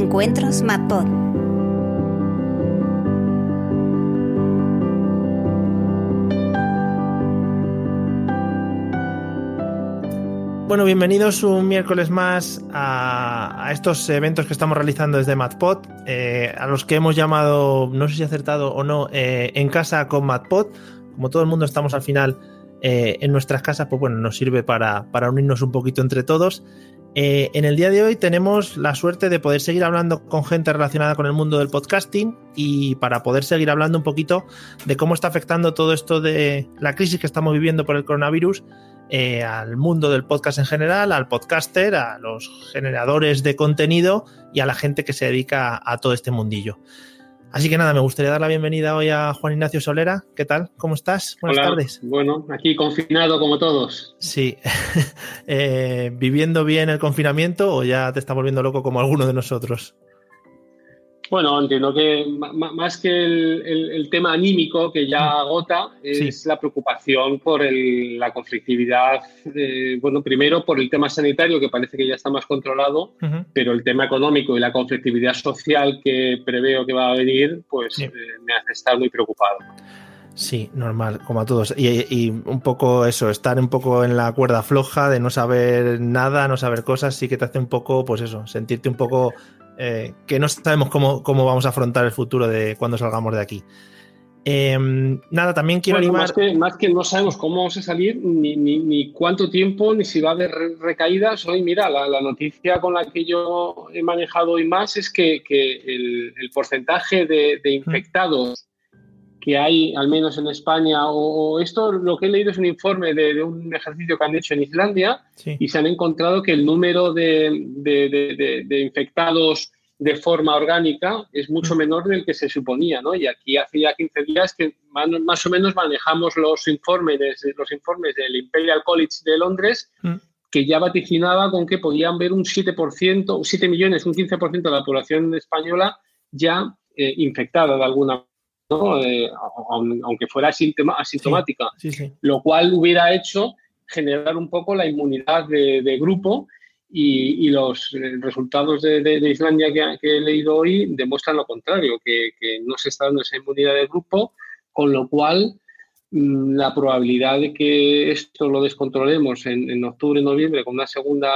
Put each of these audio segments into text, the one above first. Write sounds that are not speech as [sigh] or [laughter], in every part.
Encuentros MadPod. Bueno, bienvenidos un miércoles más a, a estos eventos que estamos realizando desde MadPod, eh, a los que hemos llamado, no sé si acertado o no, eh, en casa con MadPod. Como todo el mundo estamos al final eh, en nuestras casas, pues bueno, nos sirve para, para unirnos un poquito entre todos. Eh, en el día de hoy tenemos la suerte de poder seguir hablando con gente relacionada con el mundo del podcasting y para poder seguir hablando un poquito de cómo está afectando todo esto de la crisis que estamos viviendo por el coronavirus eh, al mundo del podcast en general, al podcaster, a los generadores de contenido y a la gente que se dedica a, a todo este mundillo. Así que nada, me gustaría dar la bienvenida hoy a Juan Ignacio Solera. ¿Qué tal? ¿Cómo estás? Buenas Hola. tardes. Bueno, aquí confinado como todos. Sí. [laughs] eh, ¿Viviendo bien el confinamiento o ya te está volviendo loco como alguno de nosotros? Bueno, entiendo que más que el, el, el tema anímico que ya agota es sí. la preocupación por el, la conflictividad, de, bueno, primero por el tema sanitario que parece que ya está más controlado, uh -huh. pero el tema económico y la conflictividad social que preveo que va a venir, pues sí. eh, me hace estar muy preocupado. Sí, normal, como a todos. Y, y, un poco eso, estar un poco en la cuerda floja de no saber nada, no saber cosas, sí que te hace un poco, pues eso, sentirte un poco eh, que no sabemos cómo, cómo, vamos a afrontar el futuro de cuando salgamos de aquí. Eh, nada, también quiero bueno, animar... Más que, más que, no sabemos cómo vamos a salir, ni, ni, ni, cuánto tiempo, ni si va a haber recaídas. Hoy, mira, la, la, noticia con la que yo he manejado hoy más es que, que el, el, porcentaje de, de infectados que hay, al menos en España, o, o, esto lo que he leído es un informe de, de un ejercicio que han hecho en Islandia sí. y se han encontrado que el número de, de, de, infectados de forma orgánica es mucho mm. menor del que se suponía, ¿no? Y aquí hace ya 15 días que más, o menos manejamos los informes, los informes del Imperial College de Londres, mm. que ya vaticinaba con que podían ver un 7%, 7 millones, un 15% de la población española ya eh, infectada de alguna manera ¿no? Eh, aunque fuera asintomática, sí, sí, sí. lo cual hubiera hecho generar un poco la inmunidad de, de grupo y, y, los resultados de, de, de Islandia que, que, he leído hoy demuestran lo contrario, que, que, no se está dando esa inmunidad de grupo, con lo cual mmm, la probabilidad de que esto lo descontrolemos en, en octubre, noviembre con una segunda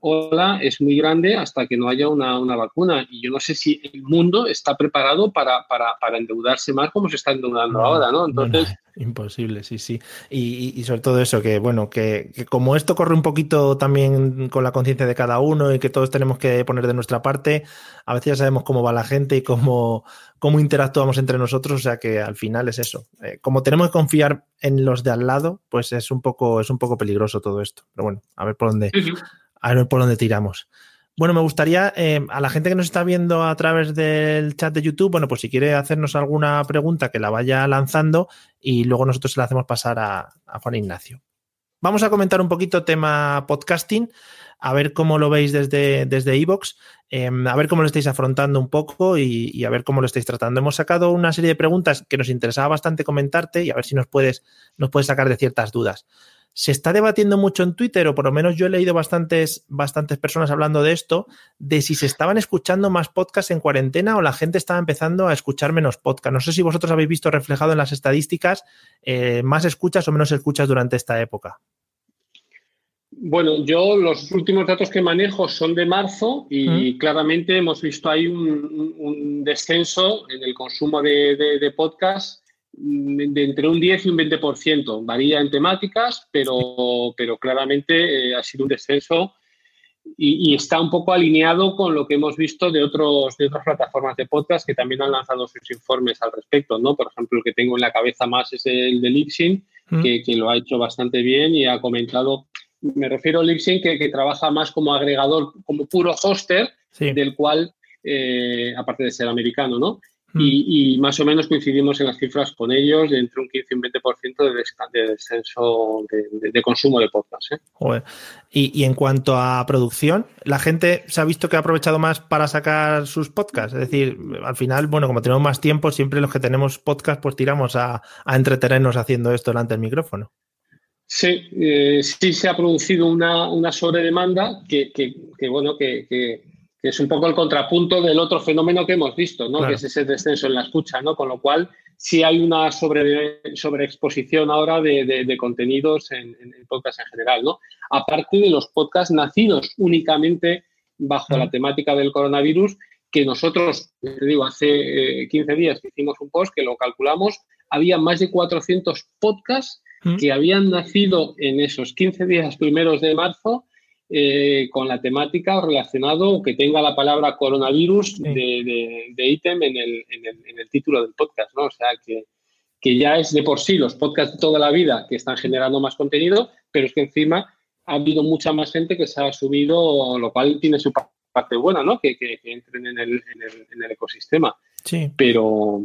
ola es muy grande hasta que no haya una, una, vacuna. Y yo no sé si el mundo está preparado para, para, para endeudarse más como se está endeudando no, ahora, ¿no? Entonces... Bueno, imposible, sí, sí. Y, y, y, sobre todo eso, que bueno, que, que, como esto corre un poquito también con la conciencia de cada uno y que todos tenemos que poner de nuestra parte, a veces ya sabemos cómo va la gente y cómo, cómo interactuamos entre nosotros, o sea que al final es eso. Eh, como tenemos que confiar en los de al lado, pues es un poco, es un poco peligroso todo esto. Pero bueno, a ver por dónde, a ver por dónde tiramos. Bueno, me gustaría eh, a la gente que nos está viendo a través del chat de YouTube, bueno, pues si quiere hacernos alguna pregunta que la vaya lanzando y luego nosotros se la hacemos pasar a, a Juan Ignacio. Vamos a comentar un poquito tema podcasting, a ver cómo lo veis desde desde Evox, eh, a ver cómo lo estáis afrontando un poco y, y, a ver cómo lo estáis tratando. Hemos sacado una serie de preguntas que nos interesaba bastante comentarte y a ver si nos puedes, nos puedes sacar de ciertas dudas se está debatiendo mucho en Twitter, o por lo menos yo he leído bastantes, bastantes personas hablando de esto, de si se estaban escuchando más podcasts en cuarentena o la gente estaba empezando a escuchar menos podcasts. No sé si vosotros habéis visto reflejado en las estadísticas eh, más escuchas o menos escuchas durante esta época. Bueno, yo los últimos datos que manejo son de marzo y mm. claramente hemos visto ahí un, un, descenso en el consumo de, de, de podcasts de entre un 10 y un 20%. Varía en temáticas, pero, pero claramente eh, ha sido un descenso y, y, está un poco alineado con lo que hemos visto de, otros, de otras plataformas de podcast que también han lanzado sus informes al respecto. ¿no? Por ejemplo, el que tengo en la cabeza más es el de Lipsyn, mm. que, que, lo ha hecho bastante bien y ha comentado, me refiero a Lipsyn, que, que trabaja más como agregador, como puro hoster, sí. del cual, eh, aparte de ser americano, ¿no? Mm. Y, y, más o menos coincidimos en las cifras con ellos de entre un 15 y un 20% de, des de descenso de, de, de, consumo de podcast. ¿eh? Y, y, en cuanto a producción, la gente se ha visto que ha aprovechado más para sacar sus podcasts. Es decir, al final, bueno, como tenemos más tiempo, siempre los que tenemos podcast, pues tiramos a, a entretenernos haciendo esto delante del micrófono. Sí, eh, sí se ha producido una, una sobredemanda que, que, que bueno, que, que es un poco el contrapunto del otro fenómeno que hemos visto, ¿no? que es ese descenso en la escucha, ¿no? con lo cual sí hay una sobre, sobreexposición ahora de, contenidos en, en, podcast en general. ¿no? Aparte de los podcasts nacidos únicamente bajo la temática del coronavirus, que nosotros, te digo, hace 15 eh, días que hicimos un post que lo calculamos, había más de 400 podcasts que habían nacido en esos 15 días primeros de marzo eh, con la temática relacionado o que tenga la palabra coronavirus de, ítem en el, en, el, título del podcast, ¿no? O sea, que, que ya es de por sí los podcasts de toda la vida que están generando más contenido, pero es que encima ha habido mucha más gente que se ha subido, lo cual tiene su parte buena, ¿no? Que, que, entren en el, en el, en el ecosistema. Sí. Pero,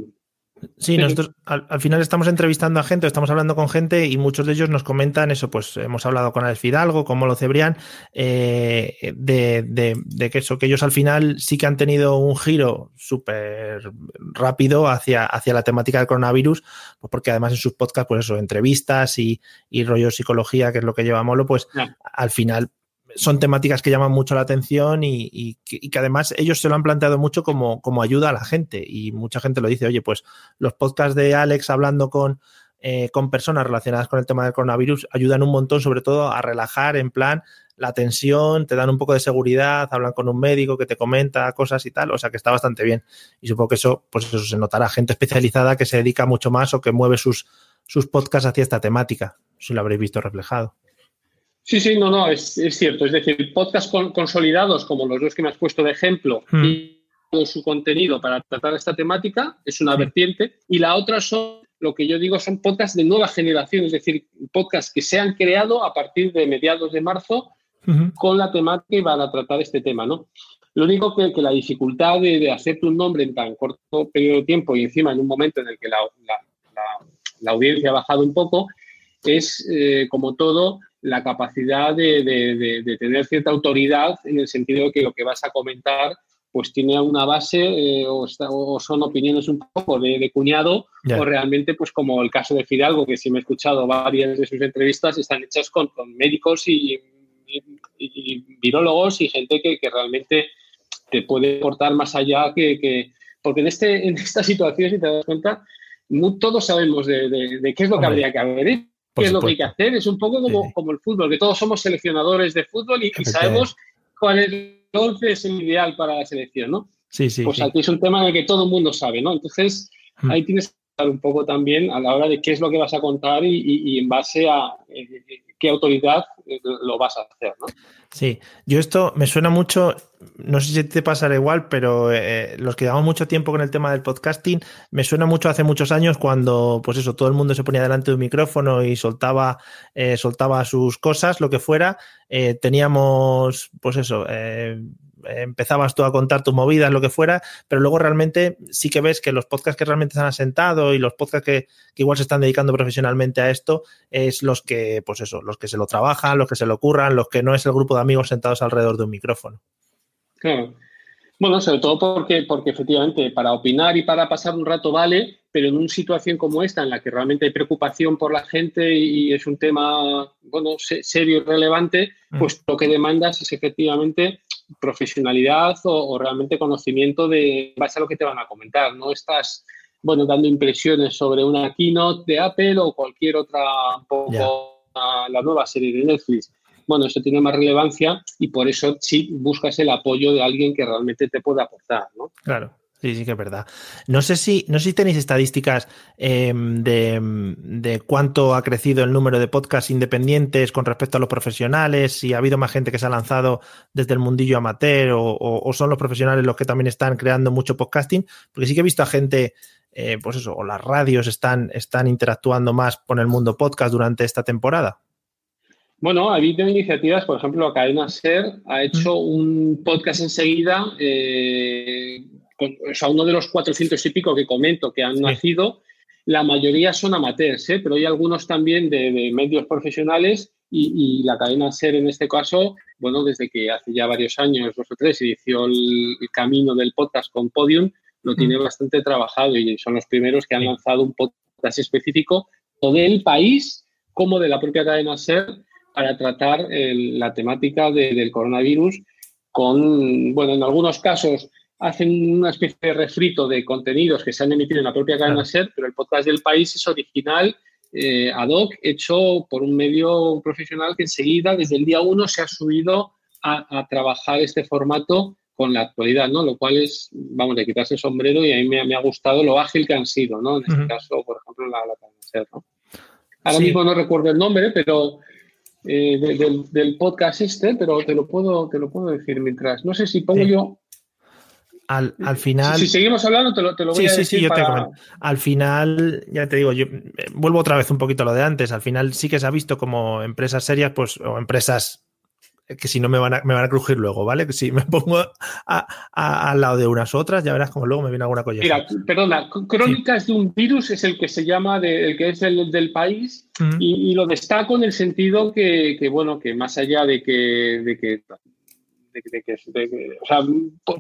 Sí, nosotros al, final estamos entrevistando a gente, estamos hablando con gente y muchos de ellos nos comentan eso, pues hemos hablado con Alex Fidalgo, con Molo Cebrián, eh, de, que eso, que ellos al final sí que han tenido un giro súper rápido hacia, hacia la temática del coronavirus, pues porque además en sus podcasts, pues eso, entrevistas y, y rollo psicología, que es lo que lleva Molo, pues al final son temáticas que llaman mucho la atención y, que, además ellos se lo han planteado mucho como, ayuda a la gente. Y mucha gente lo dice, oye, pues los podcasts de Alex hablando con, eh, con personas relacionadas con el tema del coronavirus ayudan un montón, sobre todo a relajar en plan la tensión, te dan un poco de seguridad, hablan con un médico que te comenta cosas y tal, o sea que está bastante bien. Y supongo que eso, pues eso se notará. Gente especializada que se dedica mucho más o que mueve sus, sus podcasts hacia esta temática, si lo habréis visto reflejado. Sí, sí, no, no, es, cierto. Es decir, podcasts consolidados como los dos que me has puesto de ejemplo hmm. y todo su contenido para tratar esta temática es una vertiente y la otra son lo que yo digo son podcasts de nueva generación, es decir, podcasts que se han creado a partir de mediados de marzo con la temática y van a tratar este tema, ¿no? Lo único que, que la dificultad de, de, hacerte un nombre en tan corto periodo de tiempo y encima en un momento en el que la, la, audiencia ha bajado un poco es, eh, como todo, la capacidad de, tener cierta autoridad en el sentido de que lo que vas a comentar pues tiene una base eh, o, son opiniones un poco de, cuñado o realmente pues como el caso de Fidalgo, que sí me he escuchado varias de sus entrevistas, están hechas con, médicos y, virólogos y gente que, realmente te puede aportar más allá que, porque en, este, en esta situación, si te das cuenta, todos sabemos de, qué es lo que habría que haber qué es lo que hay que hacer. Es un poco como, como el fútbol, que todos somos seleccionadores de fútbol y, sabemos cuál es el 11 es el ideal para la selección, ¿no? Sí, sí. Pues aquí es un tema en el que todo el mundo sabe, ¿no? Entonces, hmm. ahí tienes que un poco también a la hora de qué es lo que vas a contar y, en base a eh, qué autoridad eh, lo vas a hacer, ¿no? Sí, yo esto me suena mucho, no sé si te pasará igual, pero eh, los que llevamos mucho tiempo con el tema del podcasting, me suena mucho hace muchos años cuando, pues eso, todo el mundo se ponía delante de un micrófono y soltaba, soltaba sus cosas, lo que fuera. teníamos, pues eso, empezabas tú a contar tus movidas, lo que fuera, pero luego realmente sí que ves que los podcasts que realmente se han asentado y los podcasts que, igual se están dedicando profesionalmente a esto es los que, pues eso, los que se lo trabajan, los que se lo ocurran, los que no es el grupo de amigos sentados alrededor de un micrófono. Claro. Bueno, sobre todo porque, porque efectivamente para opinar y para pasar un rato vale, pero en una situación como esta, en la que realmente hay preocupación por la gente y es un tema bueno, serio y relevante, mm. pues lo que demandas es efectivamente profesionalidad o, realmente conocimiento de base a lo que te van a comentar. No estás, bueno, dando impresiones sobre una keynote de Apple o cualquier otra, un poco la nueva serie de Netflix. Bueno, eso tiene más relevancia y por eso sí buscas el apoyo de alguien que realmente te pueda aportar, ¿no? Claro. Sí, sí que es verdad. No sé si, no sé si tenéis estadísticas em, de, cuánto ha crecido el número de podcasts independientes con respecto a los profesionales, si ha habido más gente que se ha lanzado desde el mundillo amateur o, son los profesionales los que también están creando mucho podcasting, porque sí que he visto a gente, eh, pues eso, o las radios están, están interactuando más con el mundo podcast durante esta temporada. Bueno, ha habido iniciativas, por ejemplo, Cadena Ser ha hecho un podcast enseguida eh, o sea, uno de los 400 y pico que comento que han nacido, la mayoría son amateurs, ¿eh? pero hay algunos también de, medios profesionales y, la cadena SER en este caso, bueno, desde que hace ya varios años, dos o tres, inició el, camino del podcast con Podium, lo mm. tiene bastante trabajado y son los primeros que han lanzado un podcast específico del país como de la propia cadena SER para tratar la temática del coronavirus con, bueno, en algunos casos hacen una especie de refrito de contenidos que se han emitido en la propia cadena SER, pero el podcast del país es original, eh, ad hoc, hecho por un medio profesional que enseguida, desde el día uno, se ha subido a, trabajar este formato con la actualidad, ¿no? Lo cual es, vamos, de quitarse el sombrero y a mí me, ha gustado lo ágil que han sido, ¿no? En este caso, por ejemplo, la, la cadena SER, ¿no? Ahora mismo no recuerdo el nombre, pero eh, del, podcast este, pero te lo puedo, te lo puedo decir mientras. No sé si pongo yo. Al, final. Si, seguimos hablando, te lo, te lo voy a decir. Sí, sí, yo te Al final, ya te digo, yo eh, vuelvo otra vez un poquito a lo de antes. Al final sí que se ha visto como empresas serias, pues, o empresas que si no me van a, me van a crujir luego, ¿vale? Que si me [laughs] pongo al lado de unas otras, ya verás como luego me viene alguna cosa. Mira, perdona, Crónicas de un virus es el que se llama, de, el que es el del país, y, lo destaco en el sentido que, bueno, que más allá de que, de que,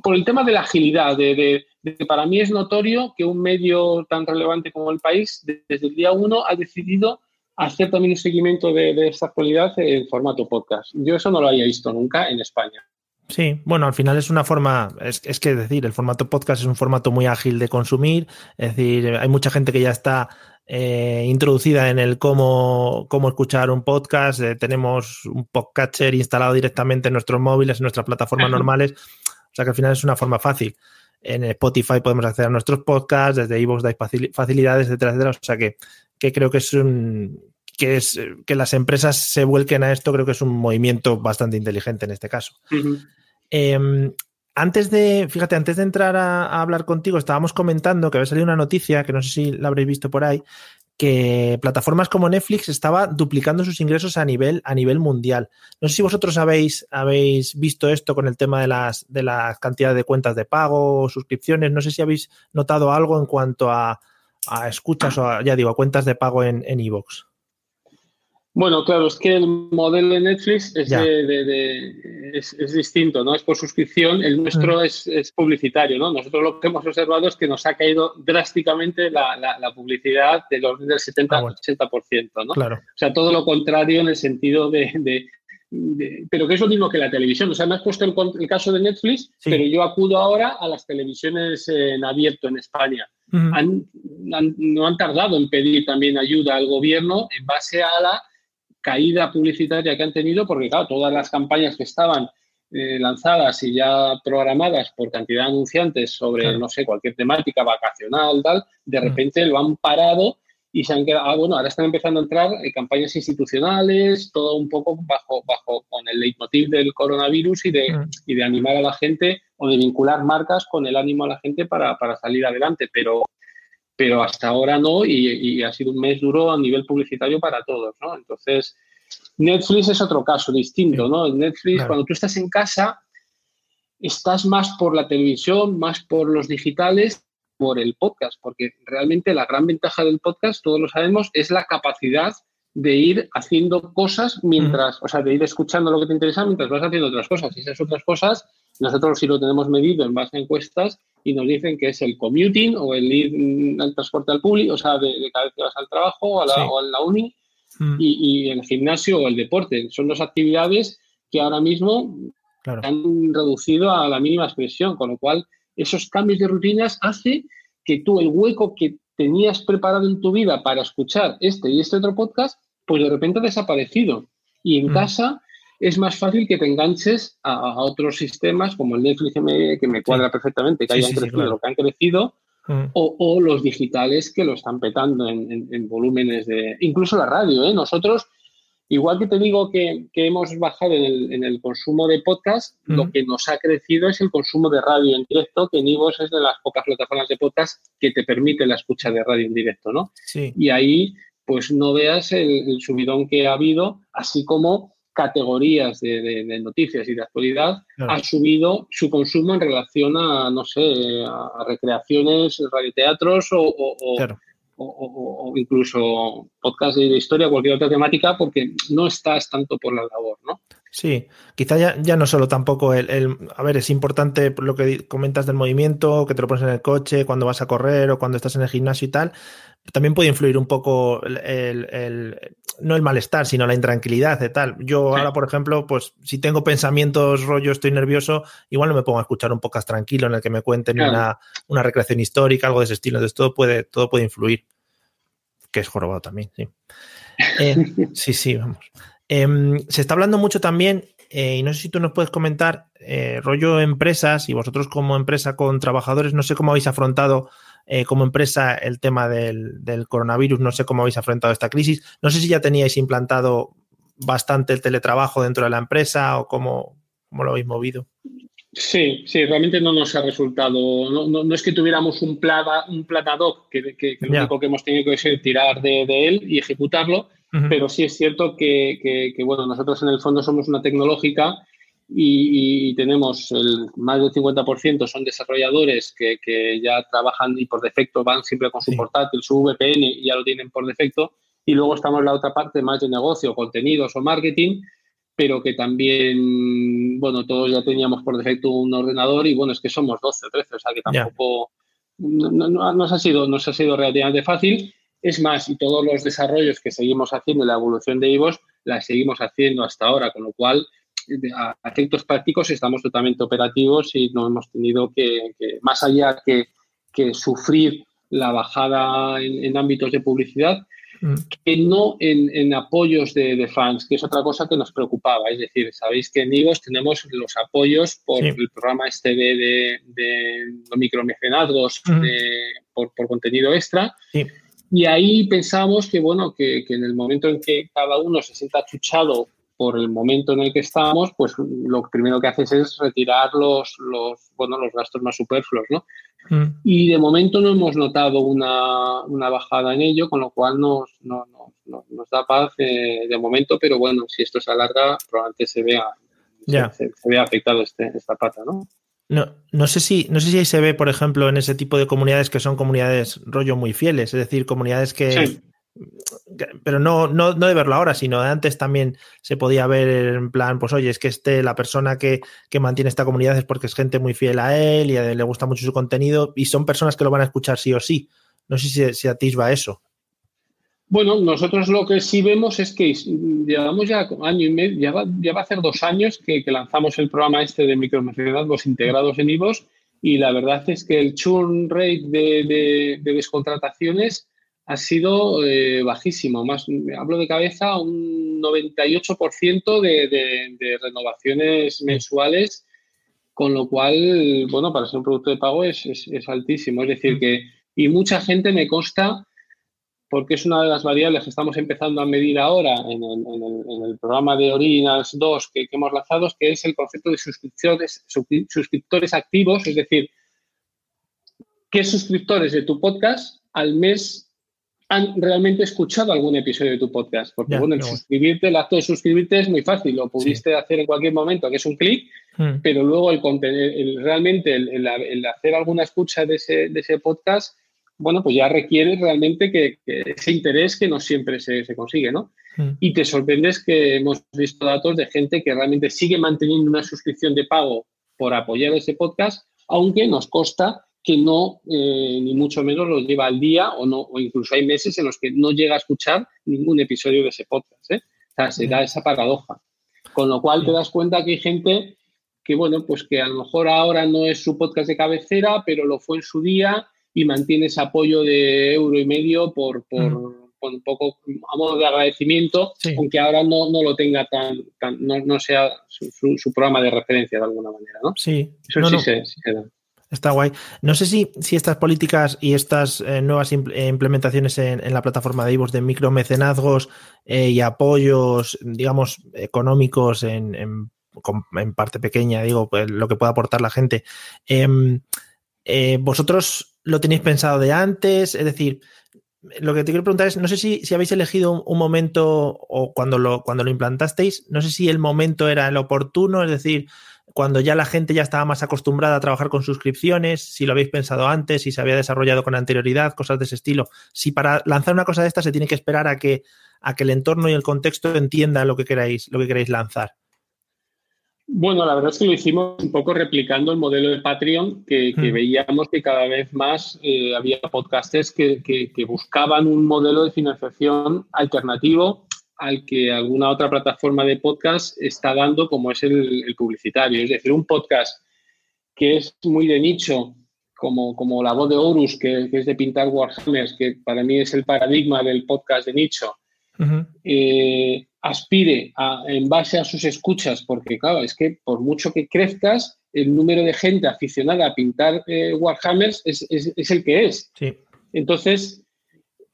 por, el tema de la agilidad, de, para mí es notorio que un medio tan relevante como el país, desde el día uno, ha decidido hacer también un seguimiento de, esta actualidad en formato podcast. Yo eso no lo había visto nunca en España. Sí, bueno, al final es una forma, es, es, que decir, el formato podcast es un formato muy ágil de consumir, es decir, hay mucha gente que ya está eh, introducida en el cómo, cómo escuchar un podcast, eh, tenemos un podcatcher instalado directamente en nuestros móviles, en nuestras plataformas normales, o sea que al final es una forma fácil. En Spotify podemos acceder a nuestros podcasts, desde iVoox hay facilidades, etcétera, etcétera, o sea que que creo que es un que es que las empresas se vuelquen a esto, creo que es un movimiento bastante inteligente en este caso. Antes de, fíjate, antes de entrar a, hablar contigo, estábamos comentando que había salido una noticia, que no sé si la habréis visto por ahí, que plataformas como Netflix estaba duplicando sus ingresos a nivel, a nivel mundial. No sé si vosotros habéis, habéis visto esto con el tema de las, de la cantidad de cuentas de pago o suscripciones. No sé si habéis notado algo en cuanto a, a escuchas o, ya digo, a cuentas de pago en Evox? Bueno, claro, es que el modelo de Netflix es, es, distinto, ¿no? Es por suscripción, el nuestro mm. es, publicitario, ¿no? Nosotros lo que hemos observado es que nos ha caído drásticamente la, publicidad del orden del 70-80%, ah, ¿no? Claro. O sea, todo lo contrario en el sentido de, pero que es lo mismo que la televisión. O sea, me has puesto el, caso de Netflix, pero yo acudo ahora a las televisiones en abierto en España no han tardado en pedir también ayuda al gobierno en base a la caída publicitaria que han tenido, porque claro, todas las campañas que estaban eh, lanzadas y ya programadas por cantidad de anunciantes sobre, no sé, cualquier temática vacacional, tal, de repente lo han parado y se han quedado, ah, bueno, ahora están empezando a entrar eh, campañas institucionales, todo un poco bajo, bajo con el leitmotiv del coronavirus y de, mm. y de animar a la gente o de vincular marcas con el ánimo a la gente para, para salir adelante, pero, pero hasta ahora no y, y, ha sido un mes duro a nivel publicitario para todos, ¿no? Entonces, Netflix es otro caso distinto, ¿no? Netflix, cuando tú estás en casa, estás más por la televisión, más por los digitales por el podcast, porque realmente la gran ventaja del podcast, todos lo sabemos, es la capacidad de ir haciendo cosas mientras, o sea, de ir escuchando lo que te interesa mientras vas haciendo otras cosas. Y esas otras cosas, nosotros sí lo tenemos medido en base a encuestas y nos dicen que es el commuting o el ir al transporte al público, o sea, de, cada vez que vas al trabajo o a la, uni, y, el gimnasio o el deporte. Son dos actividades que ahora mismo han reducido a la mínima expresión, con lo cual esos cambios de rutinas hace que tú el hueco que tenías preparado en tu vida para escuchar este y este otro podcast, pues de repente ha desaparecido. Y en mm. casa es más fácil que te enganches a, otros sistemas como el Netflix que me, cuadra perfectamente, que hayan crecido lo que han crecido, mm. o, los digitales que lo están petando en, en, volúmenes de... Incluso la radio, ¿eh? Nosotros Igual que te digo que, hemos bajado en el, consumo de podcast, lo que nos ha crecido es el consumo de radio en directo, que Nivos es de las pocas plataformas de podcast que te permite la escucha de radio en directo, ¿no? Sí. Y ahí, pues no veas el, subidón que ha habido, así como categorías de, noticias y de actualidad, ha subido su consumo en relación a, no sé, a recreaciones, radioteatros o, o, o, incluso podcast de historia, cualquier otra temática, porque no estás tanto por la labor, ¿no? Sí, quizá ya, ya no solo tampoco el, A ver, es importante lo que comentas del movimiento, que te lo pones en el coche, cuando vas a correr o cuando estás en el gimnasio y tal, también puede influir un poco el, no el malestar, sino la intranquilidad de tal. Yo ahora, por ejemplo, pues si tengo pensamientos rollo, estoy nervioso, igual no me pongo a escuchar un podcast tranquilo en el que me cuenten una, una, recreación histórica, algo de ese estilo. Entonces todo puede, todo puede influir. Que es jorobado también, sí. Eh, [laughs] sí, sí, vamos. Em, se está hablando mucho también, eh, y no sé si tú nos puedes comentar, eh, rollo empresas y vosotros como empresa con trabajadores, no sé cómo habéis afrontado eh, como empresa el tema del, coronavirus, no sé cómo habéis afrontado esta crisis, no sé si ya teníais implantado bastante el teletrabajo dentro de la empresa o cómo, lo habéis movido. Sí, sí, realmente no nos ha resultado, no, es que tuviéramos un, plata, un platadoc que, que, lo único que hemos tenido que es tirar de, él y ejecutarlo, pero sí es cierto que, bueno, nosotros en el fondo somos una tecnológica y, tenemos el más del 50% son desarrolladores que, ya trabajan y por defecto van siempre con su portátil, su VPN y ya lo tienen por defecto. Y luego estamos la otra parte más de negocio, contenidos o marketing, pero que también, bueno, todos ya teníamos por defecto un ordenador y bueno, es que somos 12 o 13, o sea que tampoco no, nos, ha sido, nos ha sido relativamente fácil. Es más, y todos los desarrollos que seguimos haciendo, la evolución de IVOS, la seguimos haciendo hasta ahora, con lo cual a efectos prácticos estamos totalmente operativos y no hemos tenido que, más allá que, sufrir la bajada en, ámbitos de publicidad, mm. que no en, apoyos de, fans, que es otra cosa que nos preocupaba. Es decir, sabéis que en IVOS tenemos los apoyos por el programa este de, de, micromecenazgos mm. por, contenido extra. Y ahí pensamos que, bueno, que, que, en el momento en que cada uno se sienta chuchado por el momento en el que estamos, pues lo primero que haces es retirar los, los, bueno, los gastos más superfluos, ¿no? Mm. Y de momento no hemos notado una, una, bajada en ello, con lo cual nos, no, nos da paz eh, de momento, pero bueno, si esto se alarga, probablemente se vea, se, vea afectado este, esta pata, ¿no? No, no, sé si, no sé si ahí se ve, por ejemplo, en ese tipo de comunidades que son comunidades rollo muy fieles, es decir, comunidades que, pero no, no, no de verlo ahora, sino de antes también se podía ver en plan, pues oye, es que este, la persona que, mantiene esta comunidad es porque es gente muy fiel a él y le gusta mucho su contenido y son personas que lo van a escuchar sí o sí. No sé si, si atisba eso. Bueno, nosotros lo que sí vemos es que llevamos ya año y medio, ya va, ya va a hacer dos años que, lanzamos el programa este de micromecenazgos integrados en IVOS y la verdad es que el churn rate de, de descontrataciones ha sido eh, bajísimo. Más, hablo de cabeza, un 98% de, de, renovaciones mensuales, con lo cual, bueno, para ser un producto de pago es, es, altísimo. Es decir, mm. que, y mucha gente me consta, porque es una de las variables que estamos empezando a medir ahora en el, programa de Originals 2 que, que, hemos lanzado, que es el concepto de suscriptores, suscriptores activos, es decir, qué suscriptores de tu podcast al mes han realmente escuchado algún episodio de tu podcast. Porque, bueno, el suscribirte, el acto de suscribirte es muy fácil, lo pudiste hacer en cualquier momento, que es un clic, hmm. pero luego el, el realmente el, hacer alguna escucha de ese, de ese podcast, bueno, pues ya requiere realmente que, ese interés que no siempre se, se consigue, ¿no? Hmm. Y te sorprendes que hemos visto datos de gente que realmente sigue manteniendo una suscripción de pago por apoyar ese podcast, aunque nos consta que no, eh, ni mucho menos lo lleva al día o, no, o incluso hay meses en los que no llega a escuchar ningún episodio de ese podcast. ¿eh? O sea, se da esa paradoja. Con lo cual te das cuenta que hay gente que, bueno, pues que a lo mejor ahora no es su podcast de cabecera, pero lo fue en su día y mantiene ese apoyo de euro y medio por, por, un poco a modo de agradecimiento, aunque ahora no, no, lo tenga tan, tan no, no, sea su, su, programa de referencia de alguna manera, ¿no? Sí. Eso sí, Se, sí se da. Está guay. No sé si, si estas políticas y estas eh, nuevas eh, implementaciones en, la plataforma de IVOS de micromecenazgos eh, y apoyos, digamos, económicos en, en, parte pequeña, digo, pues, lo que pueda aportar la gente. Em, ¿Vosotros lo tenéis pensado de antes? Es decir, lo que te quiero preguntar es, no sé si, si habéis elegido un, momento o cuando lo, cuando lo implantasteis, no sé si el momento era el oportuno, es decir, cuando ya la gente ya estaba más acostumbrada a trabajar con suscripciones, si lo habéis pensado antes, si se había desarrollado con anterioridad, cosas de ese estilo. Si para lanzar una cosa de esta se tiene que esperar a que, a que el entorno y el contexto entienda lo que queráis, lo que queráis lanzar. Bueno, la verdad es que lo hicimos un poco replicando el modelo de Patreon, que, hmm. veíamos que cada vez más eh, había podcasters que, buscaban un modelo de financiación alternativo al que alguna otra plataforma de podcast está dando, como es el, publicitario. Es decir, un podcast que es muy de nicho, como, como La Voz de Horus, que, es de pintar Warhammers, que para mí es el paradigma del podcast de nicho, eh, aspire en base a sus escuchas, porque claro, es que por mucho que crezcas, el número de gente aficionada a pintar eh, Warhammers es, el que es. Entonces,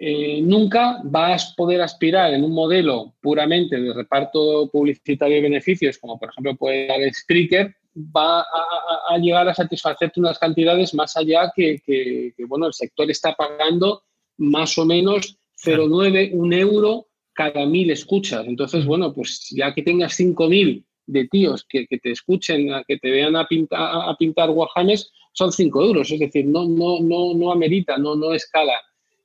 eh, nunca vas a poder aspirar en un modelo puramente de reparto publicitario de beneficios, como por ejemplo puede dar Spreaker, va a, llegar a satisfacerte unas cantidades más allá que, bueno, el sector está pagando más o menos 0,9, un euro cada mil escuchas. Entonces, bueno, pues ya que tengas 5.000 de tíos que, te escuchen, que te vean a, pintar, a pintar Warhammers, son 5 euros. Es decir, no, no, no, no amerita, no, no escala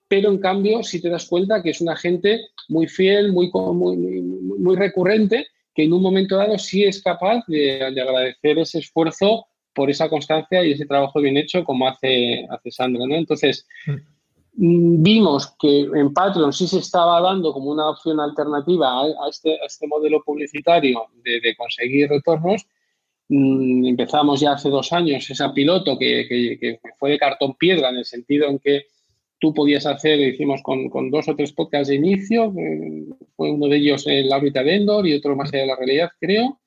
pero en cambio si te das cuenta que es una gente muy fiel, muy, muy, muy recurrente, que en un momento dado sí es capaz de, agradecer ese esfuerzo por esa constancia y ese trabajo bien hecho como hace, hace Sandra. ¿no? Entonces, mm, vimos que en Patreon sí se estaba dando como una opción alternativa a, este, este, modelo publicitario de, conseguir retornos. Mm, empezamos ya hace dos años esa piloto que, que fue de cartón piedra en el sentido en que tú podías hacer, hicimos con, dos o tres podcasts de inicio, eh, fue uno de ellos el órbita de Endor y otro más allá de la realidad, creo,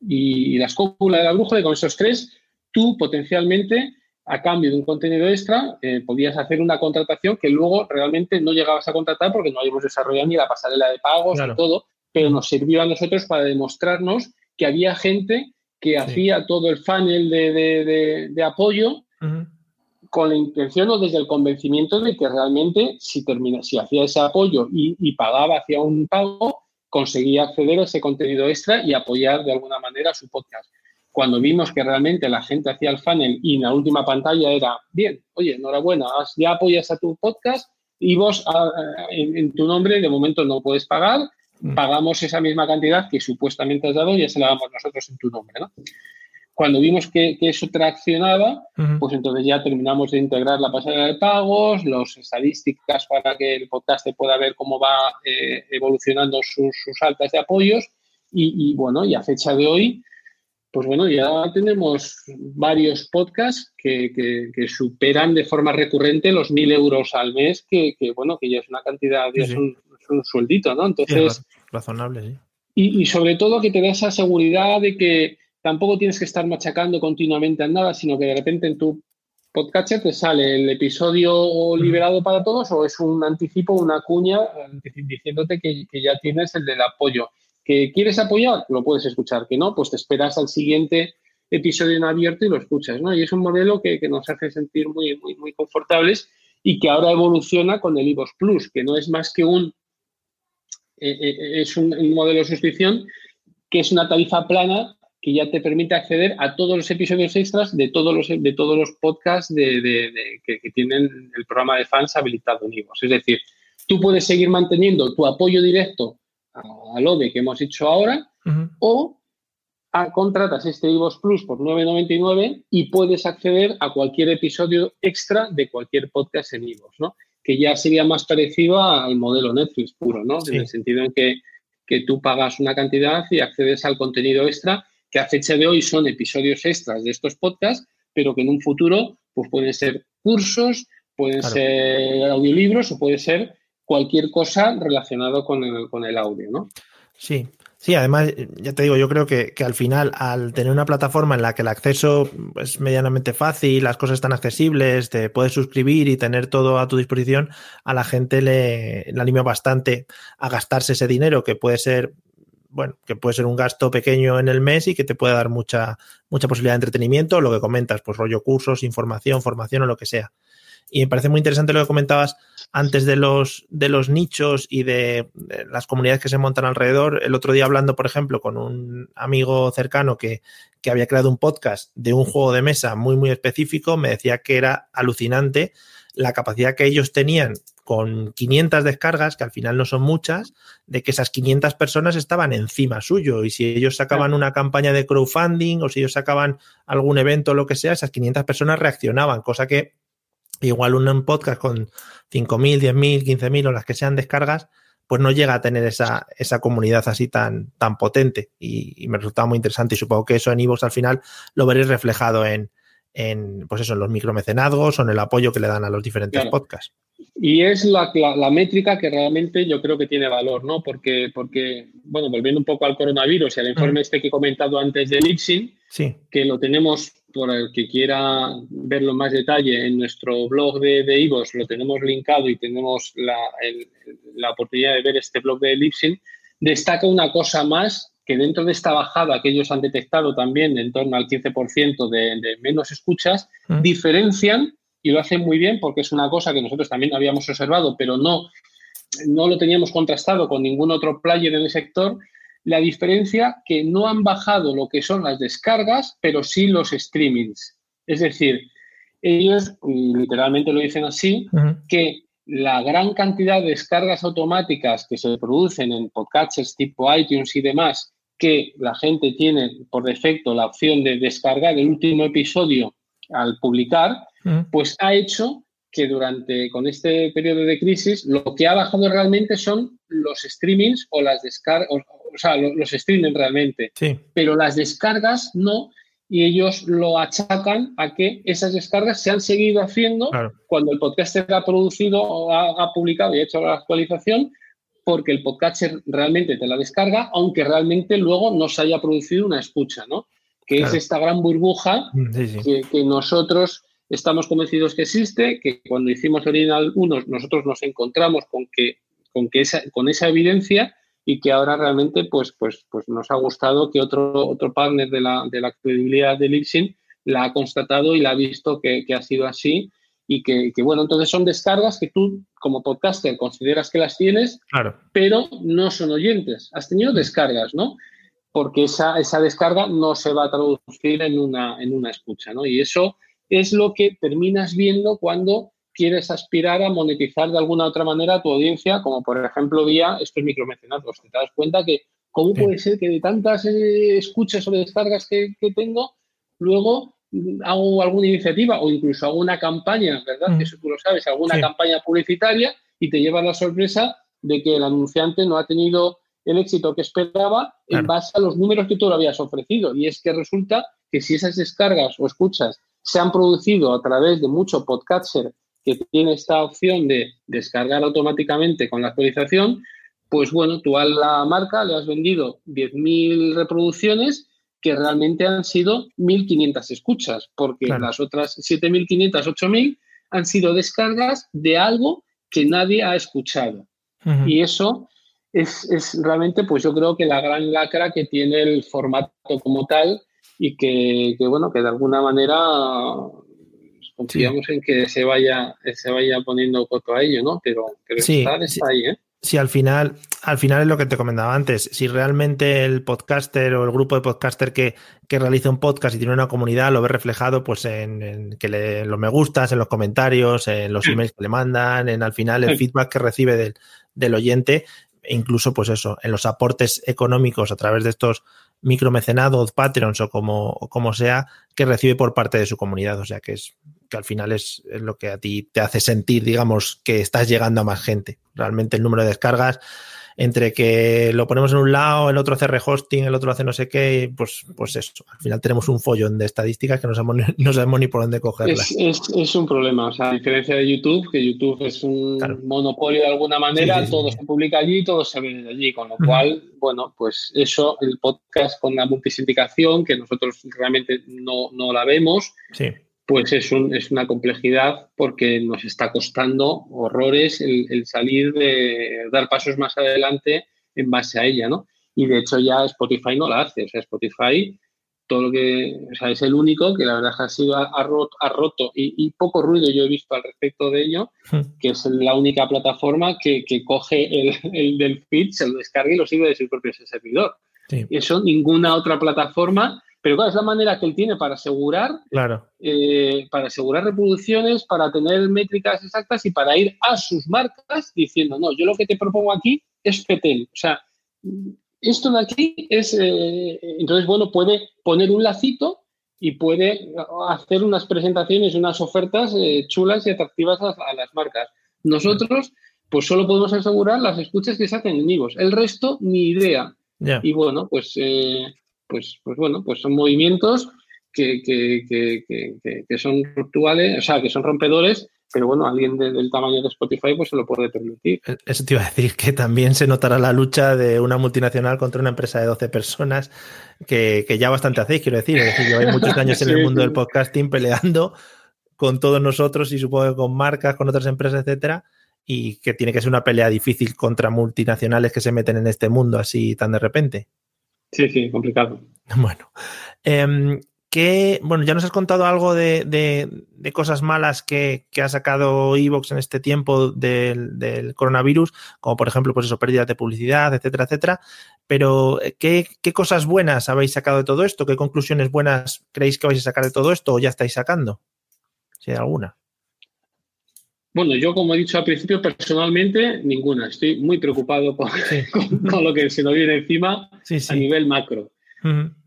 y, la escópula de la brújula, y con esos tres, tú potencialmente, a cambio de un contenido extra, eh, podías hacer una contratación que luego realmente no llegabas a contratar porque no habíamos desarrollado ni la pasarela de pagos ni todo, pero nos sirvió a nosotros para demostrarnos que había gente que hacía todo el funnel de, apoyo con la intención o desde el convencimiento de que realmente si, termina, si hacía ese apoyo y, pagaba hacia un pago, conseguía acceder a ese contenido extra y apoyar de alguna manera su podcast. Cuando vimos que realmente la gente hacía el funnel y en la última pantalla era, bien, oye, enhorabuena, ya apoyas a tu podcast y vos en, tu nombre de momento no puedes pagar, mm. pagamos esa misma cantidad que supuestamente has dado y ya se la damos nosotros en tu nombre. ¿no? Cuando vimos que, eso traccionaba, pues entonces ya terminamos de integrar la pasarela de pagos, las estadísticas para que el podcast pueda ver cómo va eh, evolucionando sus, altas de apoyos y, bueno, y a fecha de hoy, pues bueno, ya tenemos varios podcasts que, superan de forma recurrente los mil euros al mes, que, bueno, que ya es una cantidad, ya es, un, sueldito, ¿no? Entonces... razonable, sí. Y, y sobre todo que te da esa seguridad de que tampoco tienes que estar machacando continuamente a nada, sino que de repente en tu podcast te sale el episodio liberado para todos o es un anticipo, una cuña diciéndote que, ya tienes el del apoyo. ¿Que quieres apoyar? Lo puedes escuchar. ¿Que no? Pues te esperas al siguiente episodio en abierto y lo escuchas. ¿no? Y es un modelo que, nos hace sentir muy, muy, muy confortables y que ahora evoluciona con el IVOS Plus, que no es más que un, eh, eh, es un, un modelo de suscripción que es una tarifa plana que ya te permite acceder a todos los episodios extras de todos los, de todos los podcasts de, que, tienen el programa de fans habilitado en Ivos. Es decir, tú puedes seguir manteniendo tu apoyo directo al ODE que hemos hecho ahora o contratas este Ivos Plus por 9.99 y puedes acceder a cualquier episodio extra de cualquier podcast en Ivos, ¿no? Que ya sería más parecido al modelo Netflix puro, ¿no? En el sentido en que, que tú pagas una cantidad y accedes al contenido extra que a fecha de hoy son episodios extras de estos podcasts, pero que en un futuro pues pueden ser cursos, pueden ser audiolibros o puede ser cualquier cosa relacionado con el, con el audio, ¿no? Sí, Sí, además, ya te digo, yo creo que, al final, al tener una plataforma en la que el acceso es medianamente fácil, las cosas están accesibles, te puedes suscribir y tener todo a tu disposición, a la gente le, le anima bastante a gastarse ese dinero, que puede ser bueno, que puede ser un gasto pequeño en el mes y que te puede dar mucha, mucha posibilidad de entretenimiento, lo que comentas, pues rollo cursos, información, formación o lo que sea. Y me parece muy interesante lo que comentabas antes de los, de los nichos y de, las comunidades que se montan alrededor. El otro día hablando, por ejemplo, con un amigo cercano que, que había creado un podcast de un juego de mesa muy, muy específico, me decía que era alucinante la capacidad que ellos tenían con 500 descargas, que al final no son muchas, de que esas 500 personas estaban encima suyo. Y si ellos sacaban una campaña de crowdfunding o si ellos sacaban algún evento o lo que sea, esas 500 personas reaccionaban, cosa que igual un podcast con 5.000, 10.000, 15.000 o las que sean descargas, pues no llega a tener esa, esa comunidad así tan, tan potente. Y, me resultaba muy interesante. Y supongo que eso en Evox al final lo veréis reflejado en, en, pues eso, en los micromecenazgos o en el apoyo que le dan a los diferentes podcasts. Y es la, la, métrica que realmente yo creo que tiene valor, ¿no? Porque, porque bueno, volviendo un poco al coronavirus y al informe este que he comentado antes de Lipsin, sí. que lo tenemos por el que quiera verlo en más detalle en nuestro blog de, de Ivos, lo tenemos linkado y tenemos la, la oportunidad de ver este blog de Lipsin, destaca una cosa más que dentro de esta bajada que ellos han detectado también en torno al 15% de, de menos escuchas, diferencian y lo hacen muy bien porque es una cosa que nosotros también habíamos observado, pero no, no lo teníamos contrastado con ningún otro player en el sector. La diferencia que no han bajado lo que son las descargas, pero sí los streamings. Es decir, ellos, literalmente lo dicen así, que la gran cantidad de descargas automáticas que se producen en podcasts tipo iTunes y demás, que la gente tiene por defecto la opción de descargar el último episodio al publicar, pues ha hecho que durante, con este periodo de crisis, lo que ha bajado realmente son los streamings o las descargas, o, sea, los, streamings realmente. Pero las descargas no, y ellos lo achacan a que esas descargas se han seguido haciendo cuando el podcaster ha producido o ha, publicado y ha hecho la actualización, porque el podcaster realmente te la descarga, aunque realmente luego no se haya producido una escucha, ¿no? Que es esta gran burbuja mm, que, nosotros estamos convencidos que existe, que cuando hicimos Original 1 nosotros nos encontramos con que, con que esa, con esa evidencia y que ahora realmente pues, pues, pues nos ha gustado que otro, otro partner de la, de la credibilidad de Lipsin la ha constatado y la ha visto que, ha sido así y que, bueno, entonces son descargas que tú como podcaster consideras que las tienes, pero no son oyentes. Has tenido descargas, ¿no? Porque esa, esa descarga no se va a traducir en una, en una escucha, ¿no? Y eso es lo que terminas viendo cuando quieres aspirar a monetizar de alguna otra manera tu audiencia, como por ejemplo vía estos micromecenazgos. Te das cuenta que cómo puede ser que de tantas eh, escuchas o descargas que, tengo, luego hago alguna iniciativa o incluso hago una campaña, ¿verdad? Mm. Que eso tú lo sabes, alguna campaña publicitaria y te lleva la sorpresa de que el anunciante no ha tenido el éxito que esperaba en base a los números que tú le habías ofrecido. Y es que resulta que si esas descargas o escuchas se han producido a través de mucho podcaster que tiene esta opción de descargar automáticamente con la actualización, pues bueno, tú a la marca le has vendido 10.000 reproducciones que realmente han sido 1.500 escuchas, porque las otras 7.500, 8.000 han sido descargas de algo que nadie ha escuchado. Y eso es, es, realmente, pues yo creo que la gran lacra que tiene el formato como tal y que, bueno, que de alguna manera confiamos en que se vaya, se vaya poniendo coto a ello, ¿no? Pero, pero sí, está, ahí, ¿eh? Sí, al final, al final es lo que te comentaba antes. Si realmente el podcaster o el grupo de podcaster que, que realiza un podcast y tiene una comunidad lo ve reflejado pues en, que le, los me gustas, en los comentarios, en los emails que le mandan, en al final el feedback que recibe del, del oyente, e incluso pues eso, en los aportes económicos a través de estos micromecenados, Patreons o como, o como sea, que recibe por parte de su comunidad. O sea que es que al final es, lo que a ti te hace sentir, digamos, que estás llegando a más gente. Realmente el número de descargas, entre que lo ponemos en un lado, el otro hace rehosting, el otro hace no sé qué, pues, pues eso. Al final tenemos un follón de estadísticas que no sabemos, [laughs] no sabemos ni por dónde cogerlas. Es, un problema, o sea, a diferencia de YouTube, que YouTube es un monopolio de alguna manera, todo se publica allí, todo se ve allí, con lo cual, bueno, pues eso, el podcast con la multisindicación, que nosotros realmente no, no la vemos, sí pues es, un, es una complejidad porque nos está costando horrores el, salir de dar pasos más adelante en base a ella, ¿no? Y de hecho ya Spotify no la hace, o sea, Spotify todo lo que, o sea, es el único que la verdad ha sido ha, roto, ha roto y, poco ruido yo he visto al respecto de ello, hmm. que es la única plataforma que, coge el, del feed, se lo descarga y lo sigue de su propio servidor. Eso ninguna otra plataforma Pero claro, es la manera que él tiene para asegurar, claro. Eh, para asegurar reproducciones, para tener métricas exactas y para ir a sus marcas diciendo, no, yo lo que te propongo aquí es Petel. O sea, esto de aquí es, eh, entonces, bueno, puede poner un lacito y puede hacer unas presentaciones, unas ofertas eh, chulas y atractivas a, las marcas. Nosotros, pues solo podemos asegurar las escuchas que se hacen en vivos. El resto, ni idea. Y bueno, pues, eh, pues, pues bueno, pues son movimientos que, que, que, que, son ruptuales, o sea, que son rompedores pero bueno, alguien del tamaño de Spotify pues se lo puede permitir. E-, eso te iba a decir, que también se notará la lucha de una multinacional contra una empresa de 12 personas, que, ya bastante hacéis, quiero decir. Es decir, lleváis muchos años [laughs] en el mundo del podcasting peleando con todos nosotros y supongo que con marcas, con otras empresas, etcétera, y que tiene que ser una pelea difícil contra multinacionales que se meten en este mundo así tan de repente. Sí, sí, complicado. [laughs] Bueno, eh, bueno, ya nos has contado algo de, cosas malas que, ha sacado Evox en este tiempo del, coronavirus, como por ejemplo, pues eso, pérdidas de publicidad, etcétera, etcétera. Pero, ¿qué, cosas buenas habéis sacado de todo esto? ¿Qué conclusiones buenas creéis que vais a sacar de todo esto o ya estáis sacando? Si hay alguna. Bueno, yo como he dicho al principio, personalmente ninguna. Estoy muy preocupado con, [laughs] lo que se nos viene encima a nivel macro.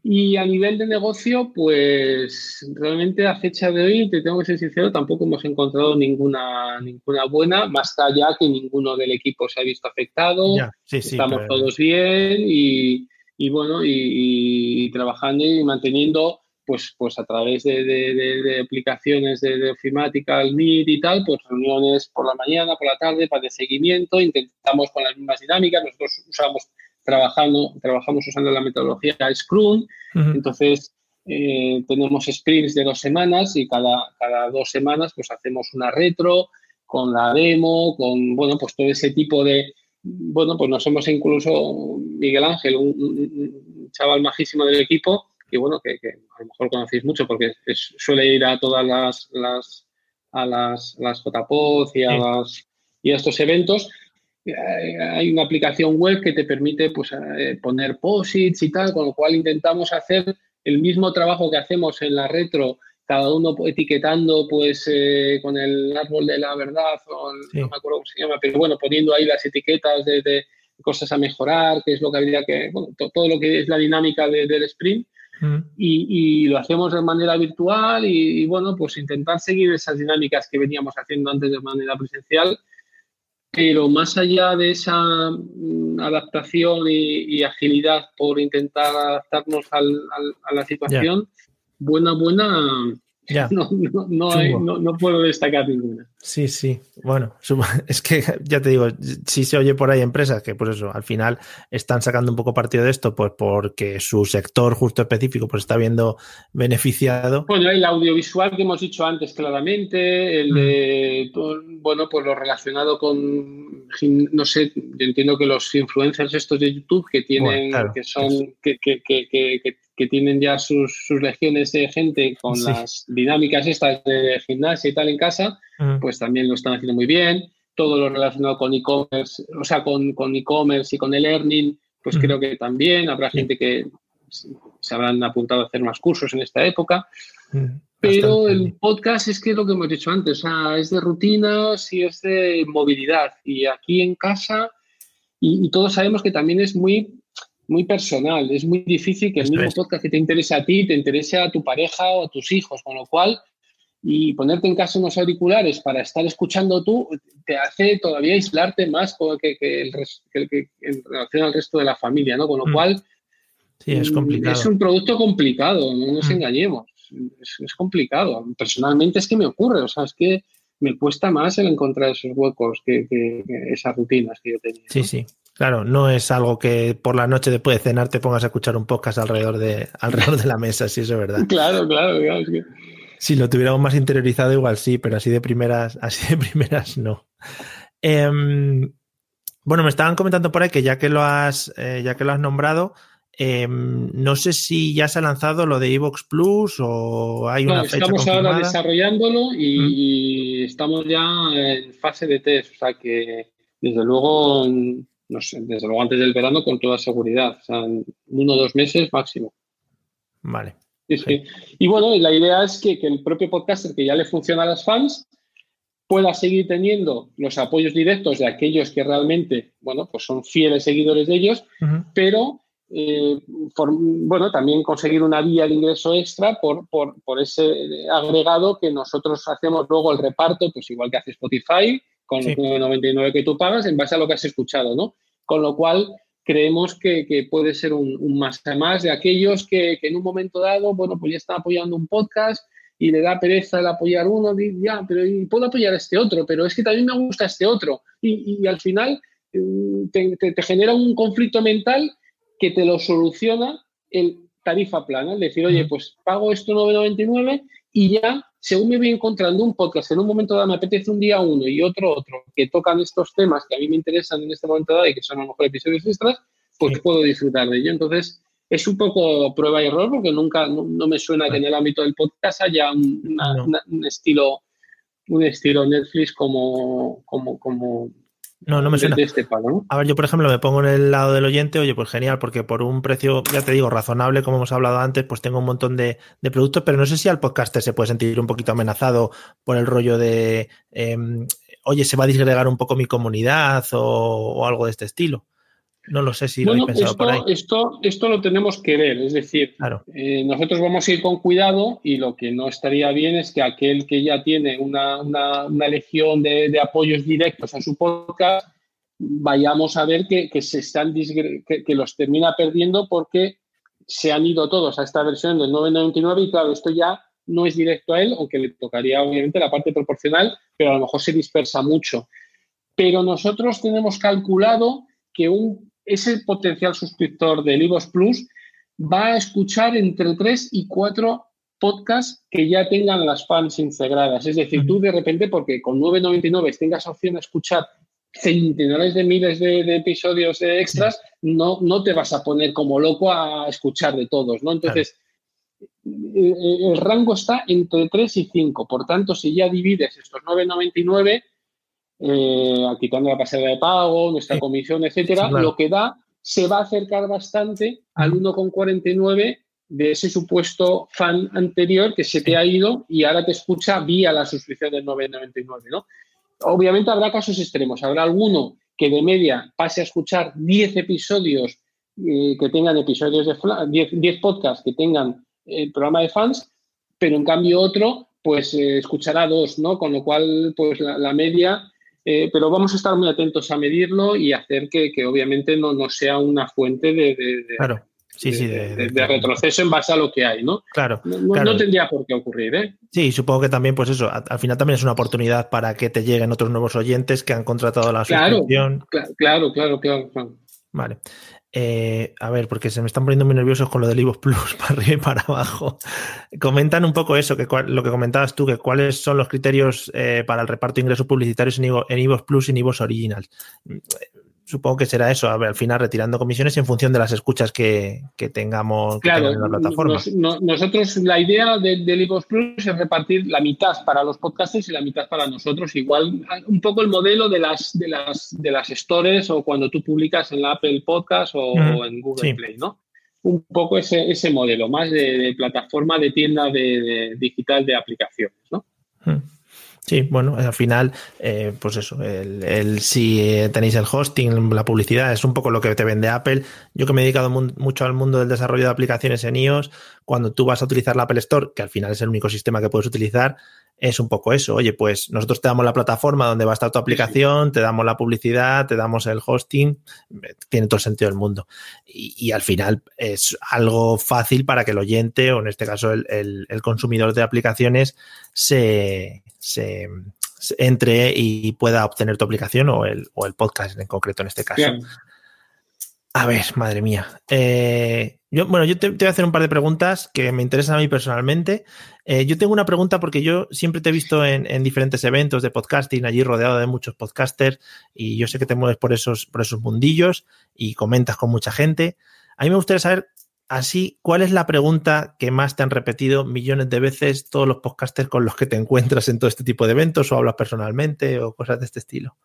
Y a nivel de negocio, pues realmente a fecha de hoy, te tengo que ser sincero, tampoco hemos encontrado ninguna, ninguna buena, más allá que ninguno del equipo se ha visto afectado. Estamos todos bien y, bueno, y, trabajando y manteniendo, pues, pues a través de, aplicaciones de, ofimática, el Meet y tal, pues reuniones por la mañana, por la tarde, para de seguimiento, intentamos con las mismas dinámicas, nosotros usamos trabajando, trabajamos usando la metodología Scrum, entonces eh, tenemos sprints de dos semanas y cada, cada dos semanas pues hacemos una retro con la demo, con, bueno, pues todo ese tipo de, bueno, pues nos hemos incluso, Miguel Ángel, un, chaval majísimo del equipo, que bueno, que, a lo mejor conocéis mucho porque suele ir a todas las, las a las, las JPOZ y a, y a estos eventos, hay una aplicación web que te permite pues, eh, poner posits y tal, con lo cual intentamos hacer el mismo trabajo que hacemos en la retro, cada uno etiquetando pues eh, con el árbol de la verdad, o no me acuerdo cómo se llama, pero bueno, poniendo ahí las etiquetas de, cosas a mejorar, que es lo que habría que, bueno, todo lo que es la dinámica del sprint. Mm. Y, lo hacemos de manera virtual y, y, bueno, pues intentar seguir esas dinámicas que veníamos haciendo antes de manera presencial pero más allá de esa mm, adaptación y, agilidad por intentar adaptarnos a la situación, buena, buena, [laughs] no, no, no, puedo destacar ninguna. Sí, sí. Bueno, [laughs] es que ya te digo, si se oye por ahí empresas que, pues eso, al final están sacando un poco partido de esto, pues porque su sector justo específico pues está viendo beneficiado. Bueno, el audiovisual que hemos dicho antes claramente, el de, bueno, pues lo relacionado con, no sé, yo entiendo que los influencers estos de YouTube que tienen, que son, que, que, que, que tienen ya sus, legiones de gente con las dinámicas estas de gimnasia y tal en casa, pues también lo están haciendo muy bien. Todo lo relacionado con e-commerce, o sea, con, con e-commerce y con el learning, pues creo que también. Habrá gente que se habrán apuntado a hacer más cursos en esta época. Pero el podcast es que es lo que hemos dicho antes, o sea, es de rutinas y es de movilidad. Y aquí en casa, y todos sabemos que también es muy muy personal. Es muy difícil que el mismo podcast que te interese a ti te interese a tu pareja o a tus hijos, con lo cual y ponerte en casa unos auriculares para estar escuchando tú te hace todavía aislarte más que, el, en relación al resto de la familia, ¿no? Con lo mm. cual sí, es, complicado. es un producto complicado, no nos mm. engañemos. Es, complicado. Personalmente es que me ocurre, o sea, es que me cuesta más el encontrar esos huecos que, esas rutinas que yo tenía. Sí, sí. Claro, no es algo que por la noche después de cenar te pongas a escuchar un podcast alrededor de, [laughs] alrededor de la mesa, si eso es verdad. Claro, claro, claro. Si lo tuviéramos más interiorizado, igual sí, pero así de primeras, [laughs] así de primeras no. Em, bueno, me estaban comentando por ahí que ya que lo has, eh, ya que lo has nombrado, em, no sé si ya se ha lanzado lo de Evox Plus o hay una fecha Estamos ahora desarrollándolo y, estamos ya en fase de test, o sea que desde luego no sé, desde luego antes del verano con toda seguridad, o sea, en uno o dos meses máximo. Vale, Y bueno, la idea es que, el propio podcaster que ya le funciona a los fans pueda seguir teniendo los apoyos directos de aquellos que realmente, bueno, pues son fieles seguidores de ellos, pero eh, bueno, también conseguir una vía de ingreso extra por, por, ese agregado que nosotros hacemos luego el reparto, pues igual que hace Spotify, con los 9,99 que tú pagas en base a lo que has escuchado, ¿no? Con lo cual, creemos que, puede ser un, más a más de aquellos que, en un momento dado, bueno, pues ya están apoyando un podcast y le da pereza el apoyar uno, y ya, pero puedo apoyar a este otro, pero es que también me gusta este otro. Y, al final mm, te, te, genera un conflicto mental que te lo soluciona el tarifa plana, es decir, oye, pues pago esto 9,99 y ya, según me voy encontrando un podcast, en un momento dado me apetece un día uno y otro otro, que tocan estos temas que a mí me interesan en este momento dado y que son a lo mejor episodios extras, pues puedo disfrutar de ello. Entonces, es un poco prueba y error porque nunca, no, me suena que en el ámbito del podcast haya un, estilo un estilo Netflix como, como, como, no, no me suena. Este a ver, yo por ejemplo me pongo en el lado del oyente, oye, pues genial, porque por un precio, ya te digo, razonable, como hemos hablado antes, pues tengo un montón de, productos, pero no sé si al podcaster se puede sentir un poquito amenazado por el rollo de, em, oye, se va a disgregar un poco mi comunidad o algo de este estilo. No lo sé si lo he pensado esto, por ahí. Esto, esto lo tenemos que ver, es decir, eh, nosotros vamos a ir con cuidado y lo que no estaría bien es que aquel que ya tiene una, una, legión de, apoyos directos a su podcast, vayamos a ver que, se están que, los termina perdiendo porque se han ido todos a esta versión del 999 y claro, esto ya no es directo a él, aunque le tocaría obviamente la parte proporcional, pero a lo mejor se dispersa mucho. Pero nosotros tenemos calculado que un ese potencial suscriptor de Libros Plus va a escuchar entre 3 y 4 podcasts que ya tengan las fans integradas. Es decir, tú de repente, porque con 9.99 tengas opción a escuchar centenares de miles de, episodios extras, no, no te vas a poner como loco a escuchar de todos, ¿no? Entonces, el, rango está entre 3 y 5. Por tanto, si ya divides estos 9.99 eh, quitando la pasada de pago, nuestra comisión, etcétera, lo que da se va a acercar bastante al 1,49 de ese supuesto fan anterior que se te ha ido y ahora te escucha vía la suscripción del 9,99, ¿no? Obviamente habrá casos extremos, habrá alguno que de media pase a escuchar 10 episodios eh, que tengan episodios de 10, podcasts que tengan el programa de fans, pero en cambio otro pues eh, escuchará dos, ¿no? Con lo cual pues la media eh, pero vamos a estar muy atentos a medirlo y hacer que, obviamente no, no, sea una fuente de, de, retroceso en base a lo que hay, ¿no? Claro no, tendría por qué ocurrir, ¿eh? Sí, supongo que también, pues eso, al final también es una oportunidad para que te lleguen otros nuevos oyentes que han contratado la suscripción. Claro, claro, claro, claro. Vale. Eh, a ver, porque se me están poniendo muy nerviosos con lo del Ivos Plus [laughs] para arriba y para abajo. Comentan un poco eso, que lo que comentabas tú, que cuáles son los criterios eh, para el reparto de ingresos publicitarios en Ivos Plus y en Ivos Originals supongo que será eso, a ver, al final retirando comisiones en función de las escuchas que, tengamos en la plataforma. nosotros, la idea del de Plus es repartir la mitad para los podcasters y la mitad para nosotros. Igual, un poco el modelo de las, de las, de las stores o cuando tú publicas en la Apple Podcast o, en Google Play, ¿no? Un poco ese, ese modelo, más de, plataforma de tienda de, digital de aplicaciones, ¿no? Sí, bueno, al final, eh, pues eso, el, si eh, tenéis el hosting, la publicidad, es un poco lo que te vende Apple. Yo que me he dedicado mucho al mundo del desarrollo de aplicaciones en iOS, cuando tú vas a utilizar la Apple Store, que al final es el único sistema que puedes utilizar, es un poco eso. Oye, pues nosotros te damos la plataforma donde va a estar tu aplicación, te damos la publicidad, te damos el hosting, tiene todo el sentido del mundo. Y, al final es algo fácil para que el oyente, o en este caso el, consumidor de aplicaciones, se, entre y pueda obtener tu aplicación o el, o el podcast en concreto en este caso. A ver, madre mía. Eh, yo, bueno, yo te, voy a hacer un par de preguntas que me interesan a mí personalmente. Eh, yo tengo una pregunta porque yo siempre te he visto en, diferentes eventos de podcasting, allí rodeado de muchos podcasters, y yo sé que te mueves por esos, por esos mundillos y comentas con mucha gente. A mí me gustaría saber, así, ¿cuál es la pregunta que más te han repetido millones de veces todos los podcasters con los que te encuentras en todo este tipo de eventos o hablas personalmente o cosas de este estilo?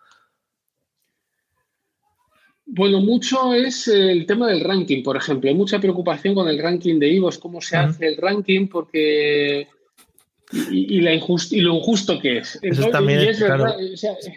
Bueno, mucho es el tema del ranking, por ejemplo. Hay mucha preocupación con el ranking de Ivos, cómo se hace el ranking, porque. Y, la y lo injusto que es.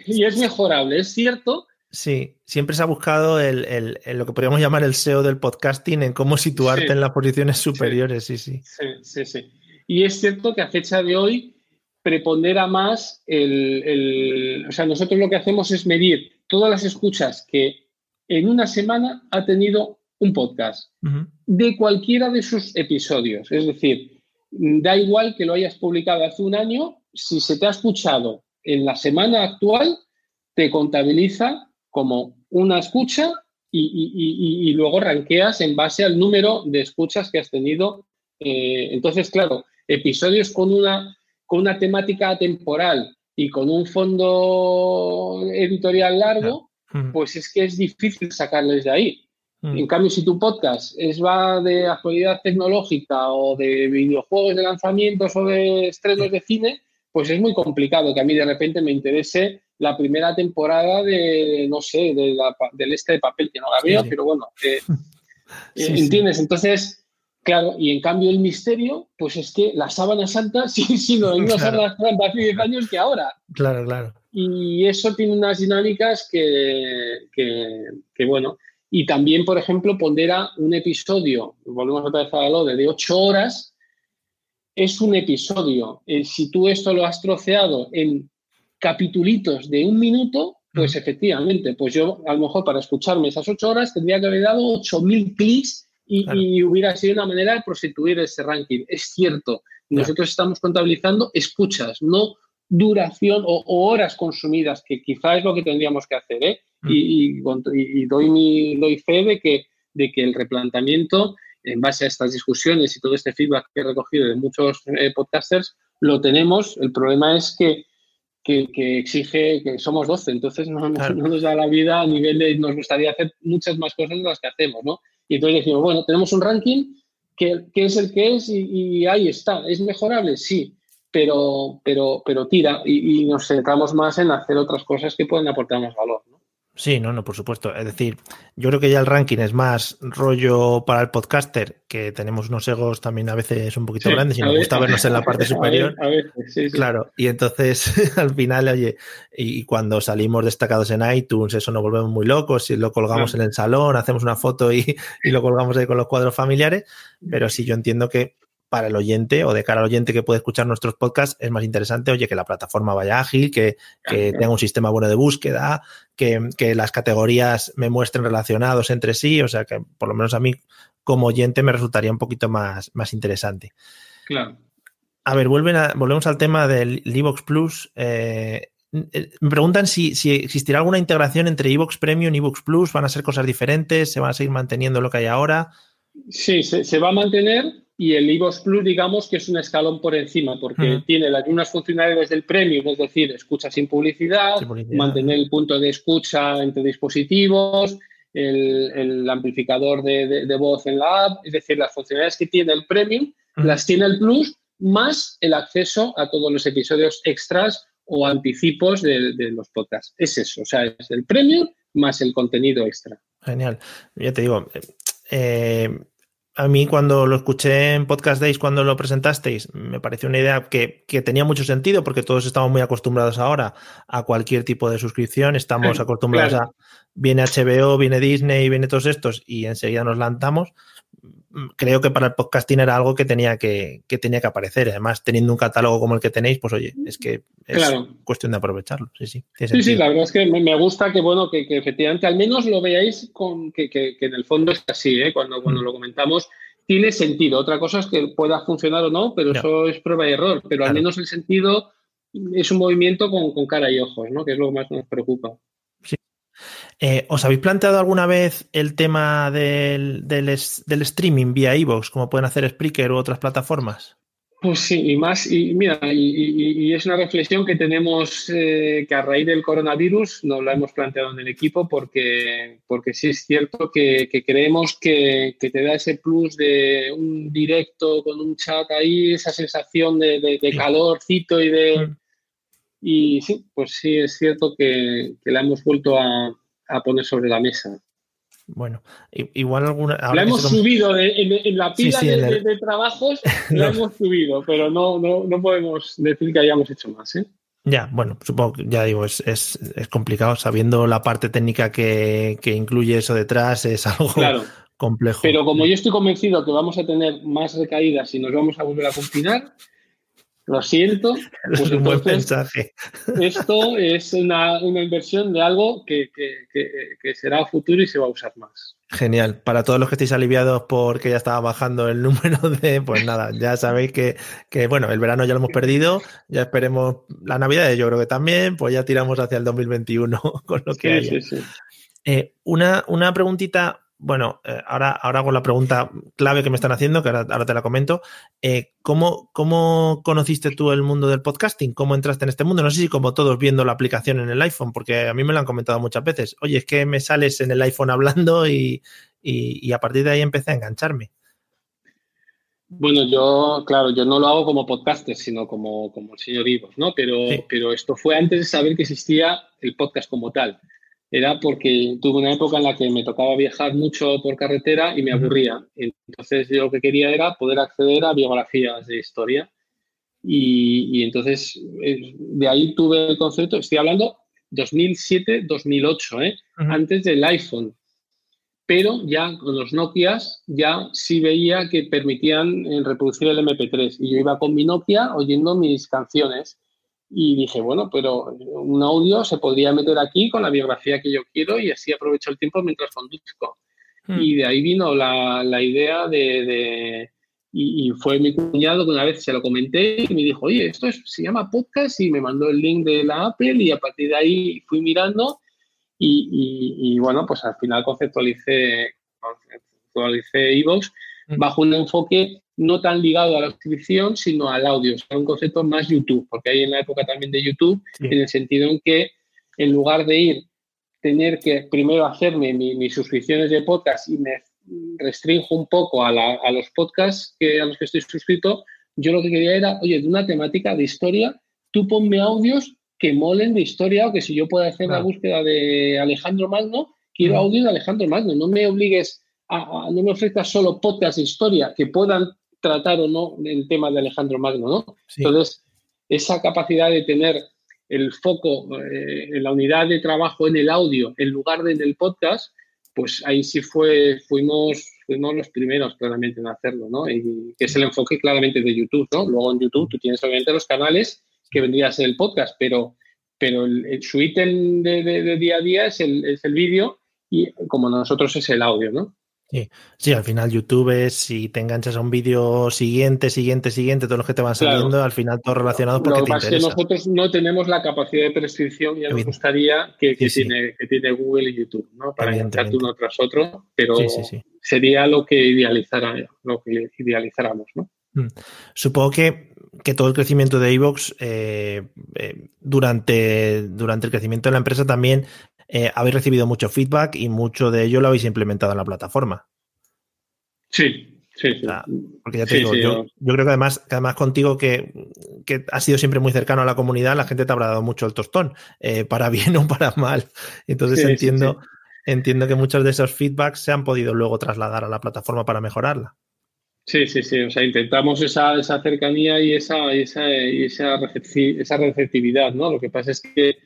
y, es mejorable, es cierto. Sí, siempre se ha buscado el, lo que podríamos llamar el SEO del podcasting, en cómo situarte en las posiciones superiores, sí, sí. Sí, sí, sí. Y es cierto que a fecha de hoy prepondera más el, O sea, nosotros lo que hacemos es medir todas las escuchas que en una semana ha tenido un podcast de cualquiera de sus episodios. Es decir, da igual que lo hayas publicado hace un año, si se te ha escuchado en la semana actual, te contabiliza como una escucha y, luego ranqueas en base al número de escuchas que has tenido. Eh, entonces, claro, episodios con una, con una temática temporal y con un fondo editorial largo, pues es que es difícil sacarles de ahí. En cambio, si tu podcast es, va de actualidad tecnológica o de videojuegos de lanzamientos o de estrenos de cine, pues es muy complicado que a mí de repente me interese la primera temporada de, no sé, de la, del este de papel, que no la veo, pero bueno, eh, [laughs] eh, ¿entiendes? Entonces, claro, y en cambio el misterio, pues es que la sábana santa sí, sí, no, no claro. hace 10 años que ahora. Claro, claro. Y eso tiene unas dinámicas que, que, bueno, y también, por ejemplo, pondera un episodio, volvemos otra vez a lo de, de ocho horas, es un episodio. Eh, si tú esto lo has troceado en capitulitos de un minuto, pues efectivamente, pues yo a lo mejor para escucharme esas ocho horas tendría que haber dado ocho mil clics y, y, hubiera sido una manera de prostituir ese ranking. Es cierto, nosotros estamos contabilizando escuchas, no duración o, horas consumidas, que quizá es lo que tendríamos que hacer. ¿eh? Mm. Y, doy, mi, doy fe de que, de que el replanteamiento, en base a estas discusiones y todo este feedback que he recogido de muchos eh, podcasters, lo tenemos. El problema es que, que, exige que somos 12, entonces no, nos da la vida a nivel de, nos gustaría hacer muchas más cosas de las que hacemos, ¿no? Y entonces decimos, bueno, tenemos un ranking que, es el que es y, y ahí está. ¿Es mejorable? Sí pero, pero, pero tira y, nos centramos más en hacer otras cosas que pueden aportar más valor. ¿no? Sí, no, no, por supuesto. Es decir, yo creo que ya el ranking es más rollo para el podcaster, que tenemos unos egos también a veces un poquito grandes y nos gusta vernos en la parte superior. Claro, y entonces [laughs] al final, oye, y cuando salimos destacados en iTunes, eso nos volvemos muy locos, y lo colgamos en el salón, hacemos una foto y, [laughs] y lo colgamos ahí con los cuadros familiares, pero sí yo entiendo que para el oyente o de cara al oyente que puede escuchar nuestros podcasts es más interesante, oye, que la plataforma vaya ágil, que, tenga un sistema bueno de búsqueda, que, las categorías me muestren relacionados entre sí, o sea que por lo menos a mí como oyente me resultaría un poquito más, más interesante. Claro. A ver, vuelven volvemos al tema del Evox Plus. Eh, eh, me preguntan si, si, existirá alguna integración entre Evox Premium y Evox Plus, van a ser cosas diferentes, se van a seguir manteniendo lo que hay ahora. Sí, se, se va a mantener, y el iVoox Plus, digamos que es un escalón por encima, porque tiene las mismas funcionalidades del Premium, es decir, escucha sin publicidad, mantener el punto de escucha entre dispositivos, el, amplificador de, voz en la app, es decir, las funcionalidades que tiene el Premium las tiene el Plus, más el acceso a todos los episodios extras o anticipos de, los podcasts. Es eso, o sea, es el Premium más el contenido extra. Genial. Ya te digo, eh, a mí cuando lo escuché en Podcast Days, cuando lo presentasteis, me pareció una idea que, tenía mucho sentido porque todos estamos muy acostumbrados ahora a cualquier tipo de suscripción, estamos [clears throat] acostumbrados a, viene HBO, viene Disney, viene todos estos y enseguida nos lanzamos creo que para el podcasting era algo que tenía que, tenía que aparecer. Además, teniendo un catálogo como el que tenéis, pues oye, es que es cuestión de aprovecharlo. Sí, sí. Sí, sí, la verdad es que me, gusta que, bueno, que, efectivamente al menos lo veáis con que, en el fondo es así, ¿eh? cuando, cuando mm. lo comentamos. Tiene sentido. Otra cosa es que pueda funcionar o no, pero eso es prueba y error. Pero al menos el sentido es un movimiento con, con cara y ojos, ¿no? que es lo que más nos preocupa. Eh, ¿Os habéis planteado alguna vez el tema del, del, streaming vía iVoox, como pueden hacer Spreaker u otras plataformas? Pues sí, y más, y mira, y, es una reflexión que tenemos eh, que a raíz del coronavirus nos la hemos planteado en el equipo porque, porque sí es cierto que, creemos que, te da ese plus de un directo con un chat ahí, esa sensación de, calorcito y de... Mm. Y sí, pues sí es cierto que la hemos vuelto a, a poner sobre la mesa. Bueno, igual alguna. La hemos subido en, la pila de, trabajos, [laughs] la hemos subido, pero no, no, no podemos decir que hayamos hecho más. ¿eh? Ya, bueno, supongo que ya digo, es, es, es complicado. Sabiendo la parte técnica que, que, incluye eso detrás, es algo complejo. Pero como yo estoy convencido que vamos a tener más recaídas y nos vamos a volver a confinar, lo siento. [laughs] Pues es un buen mensaje. [laughs] Esto es una, una inversión de algo que, que, que, será futuro y se va a usar más. Genial. Para todos los que estéis aliviados porque ya estaba bajando el número [laughs] de, pues nada, ya sabéis que, que, bueno, el verano ya lo hemos perdido, ya esperemos la Navidad, yo creo que también, pues ya tiramos hacia el 2021 con lo que sí, Sí, sí. Eh, una, una preguntita bueno, eh, ahora, ahora hago la pregunta clave que me están haciendo, que ahora, te la comento. Eh, ¿cómo, ¿Cómo conociste tú el mundo del podcasting? ¿Cómo entraste en este mundo? No sé si como todos viendo la aplicación en el iPhone, porque a mí me lo han comentado muchas veces. Oye, es que me sales en el iPhone hablando y, y, a partir de ahí empecé a engancharme. Bueno, yo, claro, yo no lo hago como podcaster, sino como, como el señor Ivo, ¿no? Pero, pero esto fue antes de saber que existía el podcast como tal era porque tuve una época en la que me tocaba viajar mucho por carretera y me aburría. Entonces yo lo que quería era poder acceder a biografías de historia. Y, entonces eh, de ahí tuve el concepto, estoy hablando 2007-2008, ¿eh? antes del iPhone. Pero ya con los Nokias ya sí veía que permitían eh, reproducir el MP3 y yo iba con mi Nokia oyendo mis canciones y dije, bueno, pero un audio se podría meter aquí con la biografía que yo quiero y así aprovecho el tiempo mientras conduzco. Hmm. Y de ahí vino la, la idea de, y, fue mi cuñado que una vez se lo comenté y me dijo, oye, esto se llama podcast y me mandó el link de la Apple y a partir de ahí fui mirando y, y, bueno, pues al final conceptualicé, conceptualicé Evox. Bajo un enfoque no tan ligado a la suscripción, sino al audio. O sea, un concepto más YouTube, porque hay en la época también de YouTube, en el sentido en que en lugar de ir, tener que primero hacerme mis suscripciones de podcast y me restringo un poco a, los podcasts que, a los que estoy suscrito, yo lo que quería era, oye, de una temática de historia, tú ponme audios que molen de historia o que si yo puedo hacer la búsqueda de Alejandro Magno, quiero audio de Alejandro Magno. No me obligues a, no me ofrezcas solo podcasts de historia que puedan tratar o no el tema de Alejandro Magno, ¿no? Entonces, esa capacidad de tener el foco eh, en la unidad de trabajo en el audio en lugar de en el podcast, pues ahí sí fue, fuimos, fuimos los primeros claramente en hacerlo, ¿no? Y que es el enfoque claramente de YouTube, ¿no? Luego en YouTube tú tienes obviamente los canales que vendría a ser el podcast, pero, pero el, su ítem de, de, día a día es el, es el vídeo y como nosotros es el audio, ¿no? Sí. sí, al final YouTube es si te enganchas a un vídeo siguiente, siguiente, siguiente, todos los que te van saliendo, al final todos relacionados porque te interesa. que nosotros no tenemos la capacidad de prescripción y nos gustaría que, tiene, que tiene Google y YouTube, ¿no? Para engancharte uno tras otro, pero sería lo que idealizara, lo que idealizáramos, ¿no? Mm. Supongo que, que, todo el crecimiento de Evox eh, eh, durante, durante el crecimiento de la empresa también eh, habéis recibido mucho feedback y mucho de ello lo habéis implementado en la plataforma. Sí, sí, sí. porque ya te digo, yo, yo, creo que además, además contigo que, que has sido siempre muy cercano a la comunidad, la gente te habrá dado mucho el tostón, eh, para bien o para mal. Entonces entiendo, entiendo que muchos de esos feedbacks se han podido luego trasladar a la plataforma para mejorarla. Sí, sí, sí. O sea, intentamos esa, esa cercanía y esa, esa, esa, esa receptividad, ¿no? Lo que pasa es que,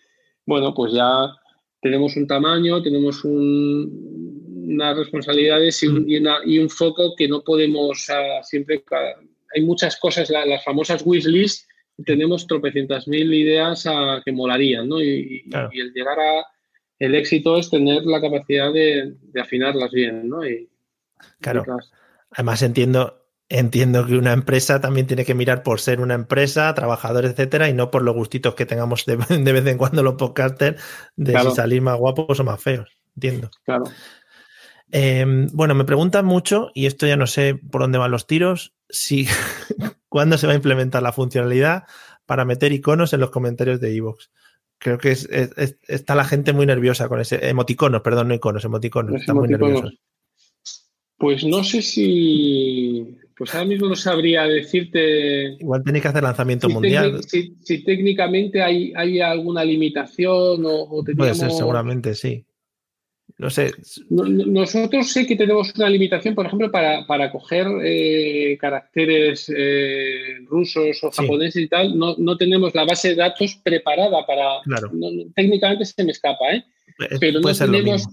bueno, pues ya tenemos un tamaño, tenemos unas responsabilidades mm. y un, foco que no podemos siempre. Hay muchas cosas, las famosas wishlist, tenemos tropecientas mil ideas a, que molarían, ¿no? Y, el llegar a. El éxito es tener la capacidad de, afinarlas bien, ¿no? Y, claro. Además, entiendo, entiendo que una empresa también tiene que mirar por ser una empresa, trabajadores, etcétera, y no por los gustitos que tengamos de, [laughs] vez en cuando los podcasters de si salir más guapos o más feos. Entiendo. Claro. Em, bueno, me preguntan mucho, y esto ya no sé por dónde van los tiros, si [laughs] cuándo se va a implementar la funcionalidad para meter iconos en los comentarios de Evox. Creo que está la gente muy nerviosa con ese emoticonos, perdón, no iconos, emoticonos. Están muy nerviosos. Pues no sé si pues ahora mismo no sabría decirte. Igual tenéis que hacer lanzamiento mundial. Si, técnicamente hay, hay alguna limitación o, Puede ser, seguramente sí. No sé. Nosotros sí que tenemos una limitación, por ejemplo, para, para coger eh, caracteres eh, rusos o japoneses y tal, no, no, tenemos la base de datos preparada para... Claro. técnicamente se me escapa, ¿eh? Pero no tenemos...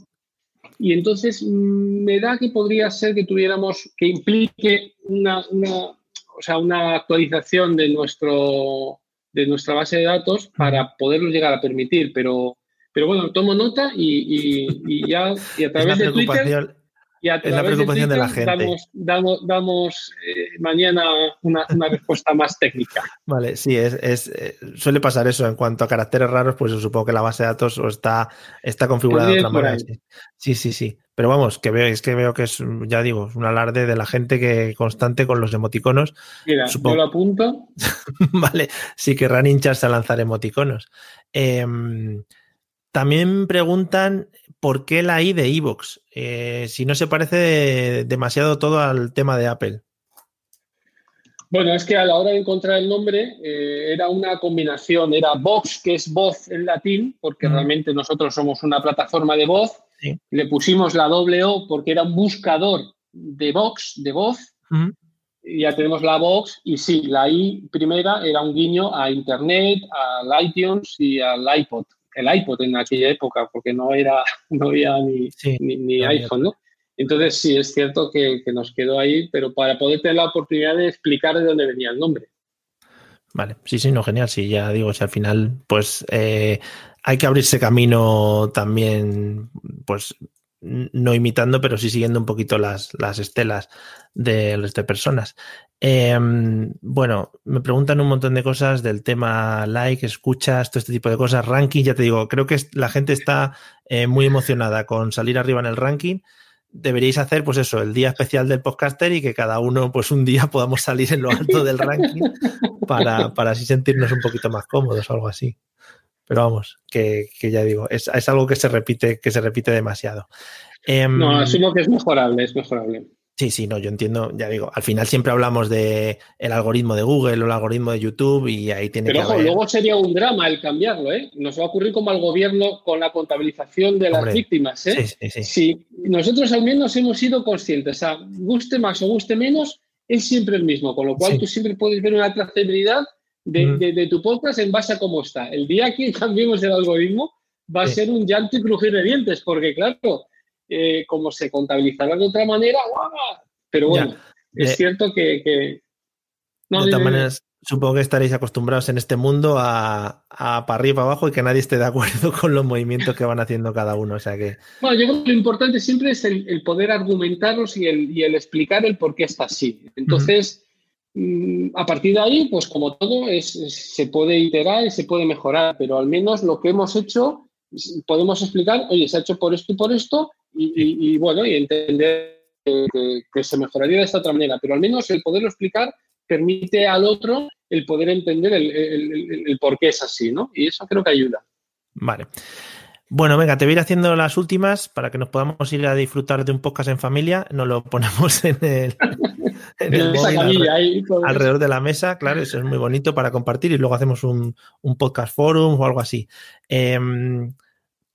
Y entonces mm, me da que podría ser que tuviéramos, que implique una, una, o sea, una actualización de, nuestro, de nuestra base de datos para poderlo llegar a permitir, pero pero bueno, tomo nota y, ya y a través de Twitter. Y a es la preocupación de, la gente. Damos, damos, eh, mañana una, respuesta más técnica. [laughs] Vale, sí, es, eh, suele pasar eso. En cuanto a caracteres raros, pues supongo que la base de datos está, está configurada de otra manera. Sí. sí, sí, Pero vamos, que veo, es que veo que es, ya digo, un alarde de la gente que constante con los emoticonos. Mira, yo lo apunto. [laughs] vale, sí querrán hincharse a lanzar emoticonos. Eh, también preguntan por qué la I de Evox, eh, si no se parece demasiado todo al tema de Apple. Bueno, es que a la hora de encontrar el nombre eh, era una combinación, era Vox, que es voz en latín, porque realmente nosotros somos una plataforma de voz, le pusimos la doble O porque era un buscador de Vox, de voz, y ya tenemos la Vox, y sí, la I primera era un guiño a Internet, al iTunes y al iPod el iPod en aquella época, porque no, era, [laughs] no había ni, ni, iPhone, ¿no? Entonces sí, es cierto que, nos quedó ahí, pero para poder tener la oportunidad de explicar de dónde venía el nombre. Vale, sí, sí, no, genial. Sí, ya digo, si al final, pues eh, hay que abrirse camino también, pues no imitando, pero sí siguiendo un poquito las, las estelas de resto de personas. Em, bueno, me preguntan un montón de cosas del tema like, escuchas, todo este tipo de cosas, ranking, ya te digo, creo que la gente está eh, muy emocionada con salir arriba en el ranking. Deberíais hacer, pues eso, el día especial del podcaster y que cada uno, pues un día [laughs] podamos salir en lo alto del ranking para, para así sentirnos un poquito más cómodos o algo así. Pero vamos, que, ya digo, es, algo que se repite, que se repite demasiado. Em, no, asumo que es mejorable, es mejorable. Sí, sí, no, yo entiendo, ya digo, al final siempre hablamos de el algoritmo de Google o el algoritmo de YouTube y ahí tiene Pero que ojo, luego sería un drama el cambiarlo, ¿eh? Nos va a ocurrir como al gobierno con la contabilización de las víctimas, ¿eh? Sí, sí, sí. nosotros al menos hemos sido conscientes, o sea, guste más o guste menos, es siempre el mismo, con lo cual tú siempre puedes ver una trazabilidad de, de, tu podcast en base a cómo está. El día que [laughs] cambiemos el algoritmo va a ser un llanto y crujir de dientes, porque claro, eh, como se contabilizará de otra manera, pero bueno, es cierto que... de todas maneras, supongo que estaréis acostumbrados en este mundo a, para arriba y para abajo y que nadie esté de acuerdo [laughs] con los movimientos que van haciendo cada uno. O sea que... Bueno, yo creo que lo importante siempre es el, poder argumentarlos y el, y el, explicar el por qué está así. Entonces, mm, a partir de ahí, pues como todo, es, se puede iterar y se puede mejorar, pero al menos lo que hemos hecho, podemos explicar, oye, se ha hecho por esto y por esto, y, bueno, y entender que, se mejoraría de esta otra manera, pero al menos el poderlo explicar permite al otro el poder entender el, por qué es así, ¿no? Y eso creo que ayuda. Vale. Bueno, venga, te voy a ir haciendo las últimas para que nos podamos ir a disfrutar de un podcast en familia. Nos lo ponemos en el, [laughs] alrededor, de la mesa, claro, eso es muy bonito para compartir y luego hacemos un, podcast forum o algo así. Em,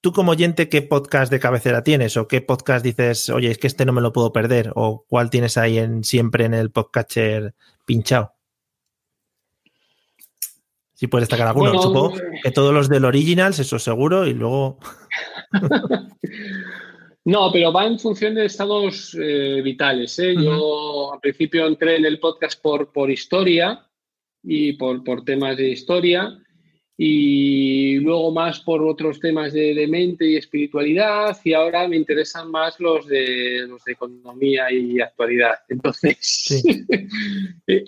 Tú como oyente, ¿qué podcast de cabecera tienes? ¿O qué podcast dices, oye, es que este no me lo puedo perder? ¿O cuál tienes ahí en, siempre en el podcatcher pinchado? Si puedes destacar alguno, supongo que todos los del Originals, eso seguro, y luego... [laughs] no, pero va en función de estados eh, vitales. ¿eh? Yo al principio entré en el podcast por, por historia y por, por temas de historia y luego más por otros temas de, mente y espiritualidad y ahora me interesan más los de, los de economía y actualidad. Entonces, [laughs] eh,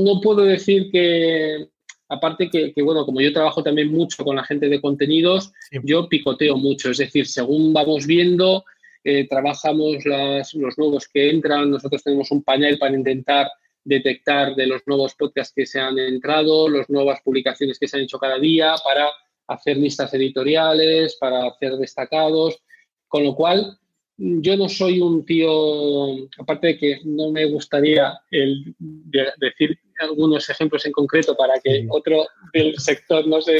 no puedo decir que, aparte que, bueno, como yo trabajo también mucho con la gente de contenidos, yo picoteo mucho, es decir, según vamos viendo, eh, trabajamos los nuevos que entran, nosotros tenemos un panel para intentar detectar de los nuevos podcasts que se han entrado, las nuevas publicaciones que se han hecho cada día, para hacer listas editoriales, para hacer destacados, con lo cual yo no soy un tío, aparte de que no me gustaría el, decir algunos ejemplos en concreto para que otro del sector no se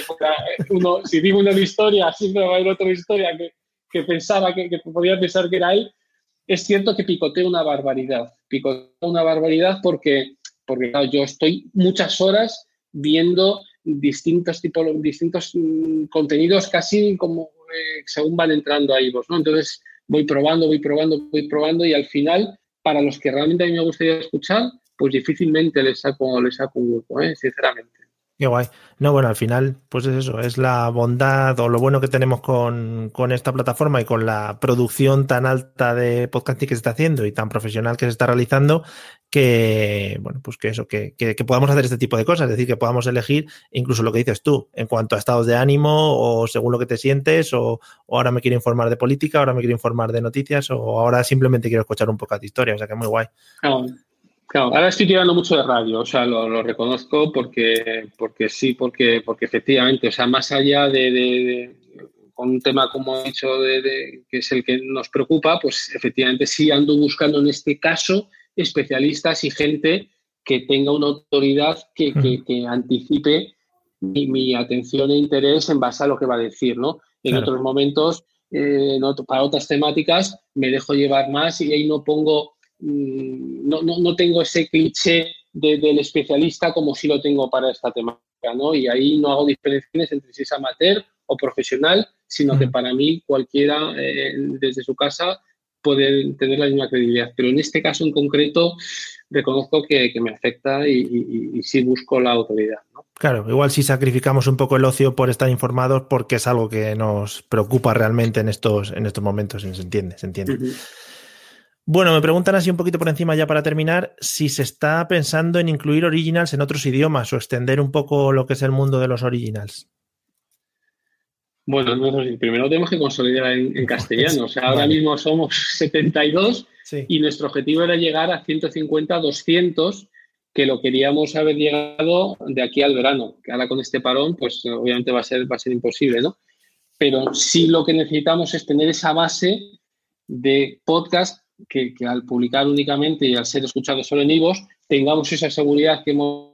uno, si digo una historia, siempre va a haber otra historia que, que pensaba que, que, podía pensar que era él, es cierto que picoteo una barbaridad. Picoteo una barbaridad porque, porque yo estoy muchas horas viendo distintos tipos, distintos mm, contenidos casi como eh, según van entrando ahí vos, ¿no? Entonces voy probando, voy probando, voy probando y al final, para los que realmente a mí me gustaría escuchar, pues difícilmente les saco, les saco un grupo, ¿eh? sinceramente. Qué guay. No, bueno, al final, pues es eso, es la bondad o lo bueno que tenemos con, esta plataforma y con la producción tan alta de podcasting que se está haciendo y tan profesional que se está realizando, que, bueno, pues que eso, que, que, podamos hacer este tipo de cosas, es decir, que podamos elegir incluso lo que dices tú, en cuanto a estados de ánimo o según lo que te sientes, o, ahora me quiero informar de política, ahora me quiero informar de noticias, o ahora simplemente quiero escuchar un poco de historia, o sea que muy guay. Claro, ahora estoy tirando mucho de radio, o sea, lo, reconozco porque, porque sí, porque, porque efectivamente, o sea, más allá de, con un tema como he dicho, de, que es el que nos preocupa, pues efectivamente sí ando buscando en este caso especialistas y gente que tenga una autoridad que, que, anticipe mi, atención e interés en base a lo que va a decir, ¿no? En otros momentos, eh, para otras temáticas, me dejo llevar más y ahí no pongo Mm, no, no, no tengo ese cliché del especialista como si lo tengo para esta temática, ¿no? Y ahí no hago diferencias entre si es amateur o profesional, sino que para mí cualquiera eh, desde su casa puede tener la misma credibilidad. Pero en este caso en concreto reconozco que, me afecta y, y, sí busco la autoridad. ¿no? Claro, igual si sacrificamos un poco el ocio por estar informados porque es algo que nos preocupa realmente en estos, en estos momentos, se entiende, se entiende. Bueno, me preguntan así un poquito por encima ya para terminar si se está pensando en incluir originals en otros idiomas o extender un poco lo que es el mundo de los originals. Bueno, primero tenemos que consolidar en, castellano. O sea, ahora mismo somos 72 y nuestro objetivo era llegar a 150, 200, que lo queríamos haber llegado de aquí al verano. Que ahora con este parón, pues obviamente va a ser, va a ser imposible, ¿no? Pero sí lo que necesitamos es tener esa base de podcast que, al publicar únicamente y al ser escuchado solo en IVOS, tengamos esa seguridad que hemos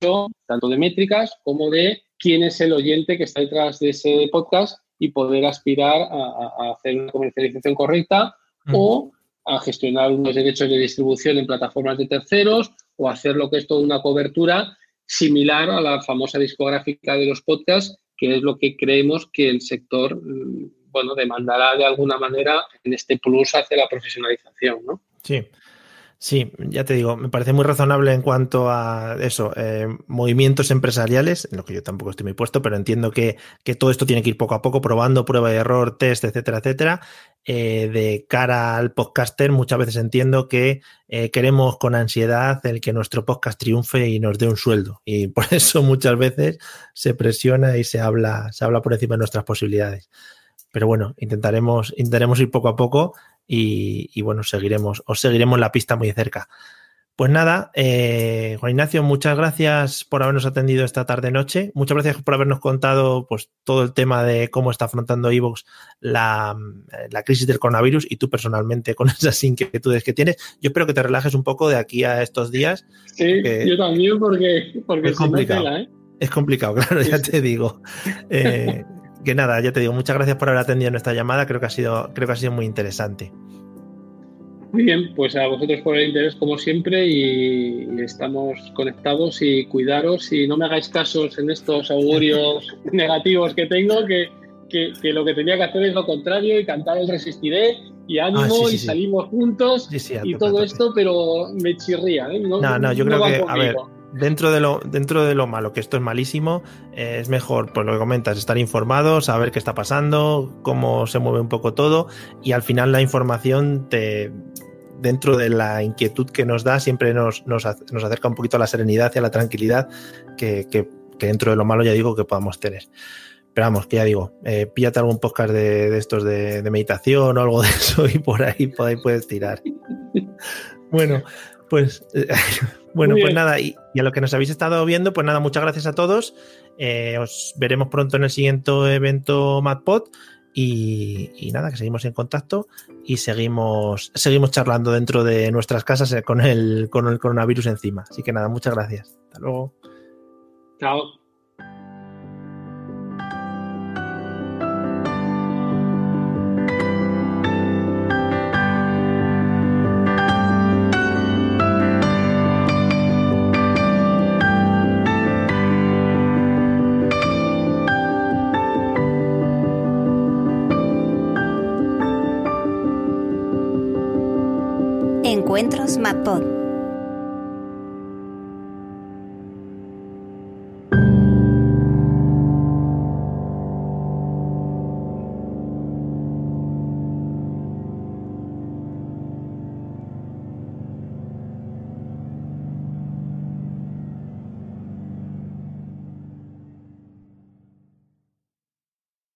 hecho, tanto de métricas como de quién es el oyente que está detrás de ese podcast y poder aspirar a, hacer una comercialización correcta o a gestionar unos derechos de distribución en plataformas de terceros o hacer lo que es toda una cobertura similar a la famosa discográfica de los podcasts, que es lo que creemos que el sector mm, bueno, demandará de alguna manera en este plus hacia la profesionalización, ¿no? Sí. Sí, ya te digo, me parece muy razonable en cuanto a eso, eh, movimientos empresariales, en lo que yo tampoco estoy muy puesto, pero entiendo que, todo esto tiene que ir poco a poco, probando, prueba y error, test, etcétera, etcétera. Eh, de cara al podcaster, muchas veces entiendo que eh, queremos con ansiedad el que nuestro podcast triunfe y nos dé un sueldo. Y por [laughs] eso muchas veces se presiona y se habla, se habla por encima de nuestras posibilidades. Pero bueno, intentaremos, intentaremos ir poco a poco y, bueno, seguiremos, os seguiremos la pista muy cerca. Pues nada, eh, Juan Ignacio, muchas gracias por habernos atendido esta tarde noche. Muchas gracias por habernos contado pues, todo el tema de cómo está afrontando Evox la, la, crisis del coronavirus y tú personalmente con [laughs] esas inquietudes que tienes. Yo espero que te relajes un poco de aquí a estos días. Sí, yo también porque, porque es complicado. ¿eh? Es complicado, [laughs] claro, ya te digo. Eh, que nada, ya te digo, muchas gracias por haber atendido nuestra llamada, creo que ha sido, creo que ha sido muy interesante. Muy bien, pues a vosotros por el interés como siempre y estamos conectados y cuidaros y no me hagáis casos en estos augurios [laughs] negativos que tengo, que, que, lo que tenía que hacer es lo contrario y cantar el resistiré y ánimo ah, y salimos juntos y todo esto, pero me chirría. ¿eh? No, no, yo creo que, a ver, dentro de lo, dentro de lo malo, que esto es malísimo, eh, es mejor, pues lo que comentas, estar informado, saber qué está pasando, cómo se mueve un poco todo, y al final la información te dentro de la inquietud que nos da, siempre nos, nos, acerca un poquito a la serenidad y a la tranquilidad que, que, dentro de lo malo ya digo que podamos tener. Pero vamos, que ya digo, eh, píllate algún podcast de, de estos de, de, meditación o algo de eso y por ahí, por ahí puedes tirar. [laughs] bueno, pues [laughs] bueno, pues nada, y, a lo que nos habéis estado viendo, pues nada, muchas gracias a todos. Eh, os veremos pronto en el siguiente evento MadPod. Y, y, nada, que seguimos en contacto y seguimos, seguimos charlando dentro de nuestras casas con el, con el coronavirus encima. Así que nada, muchas gracias. Hasta luego. Chao.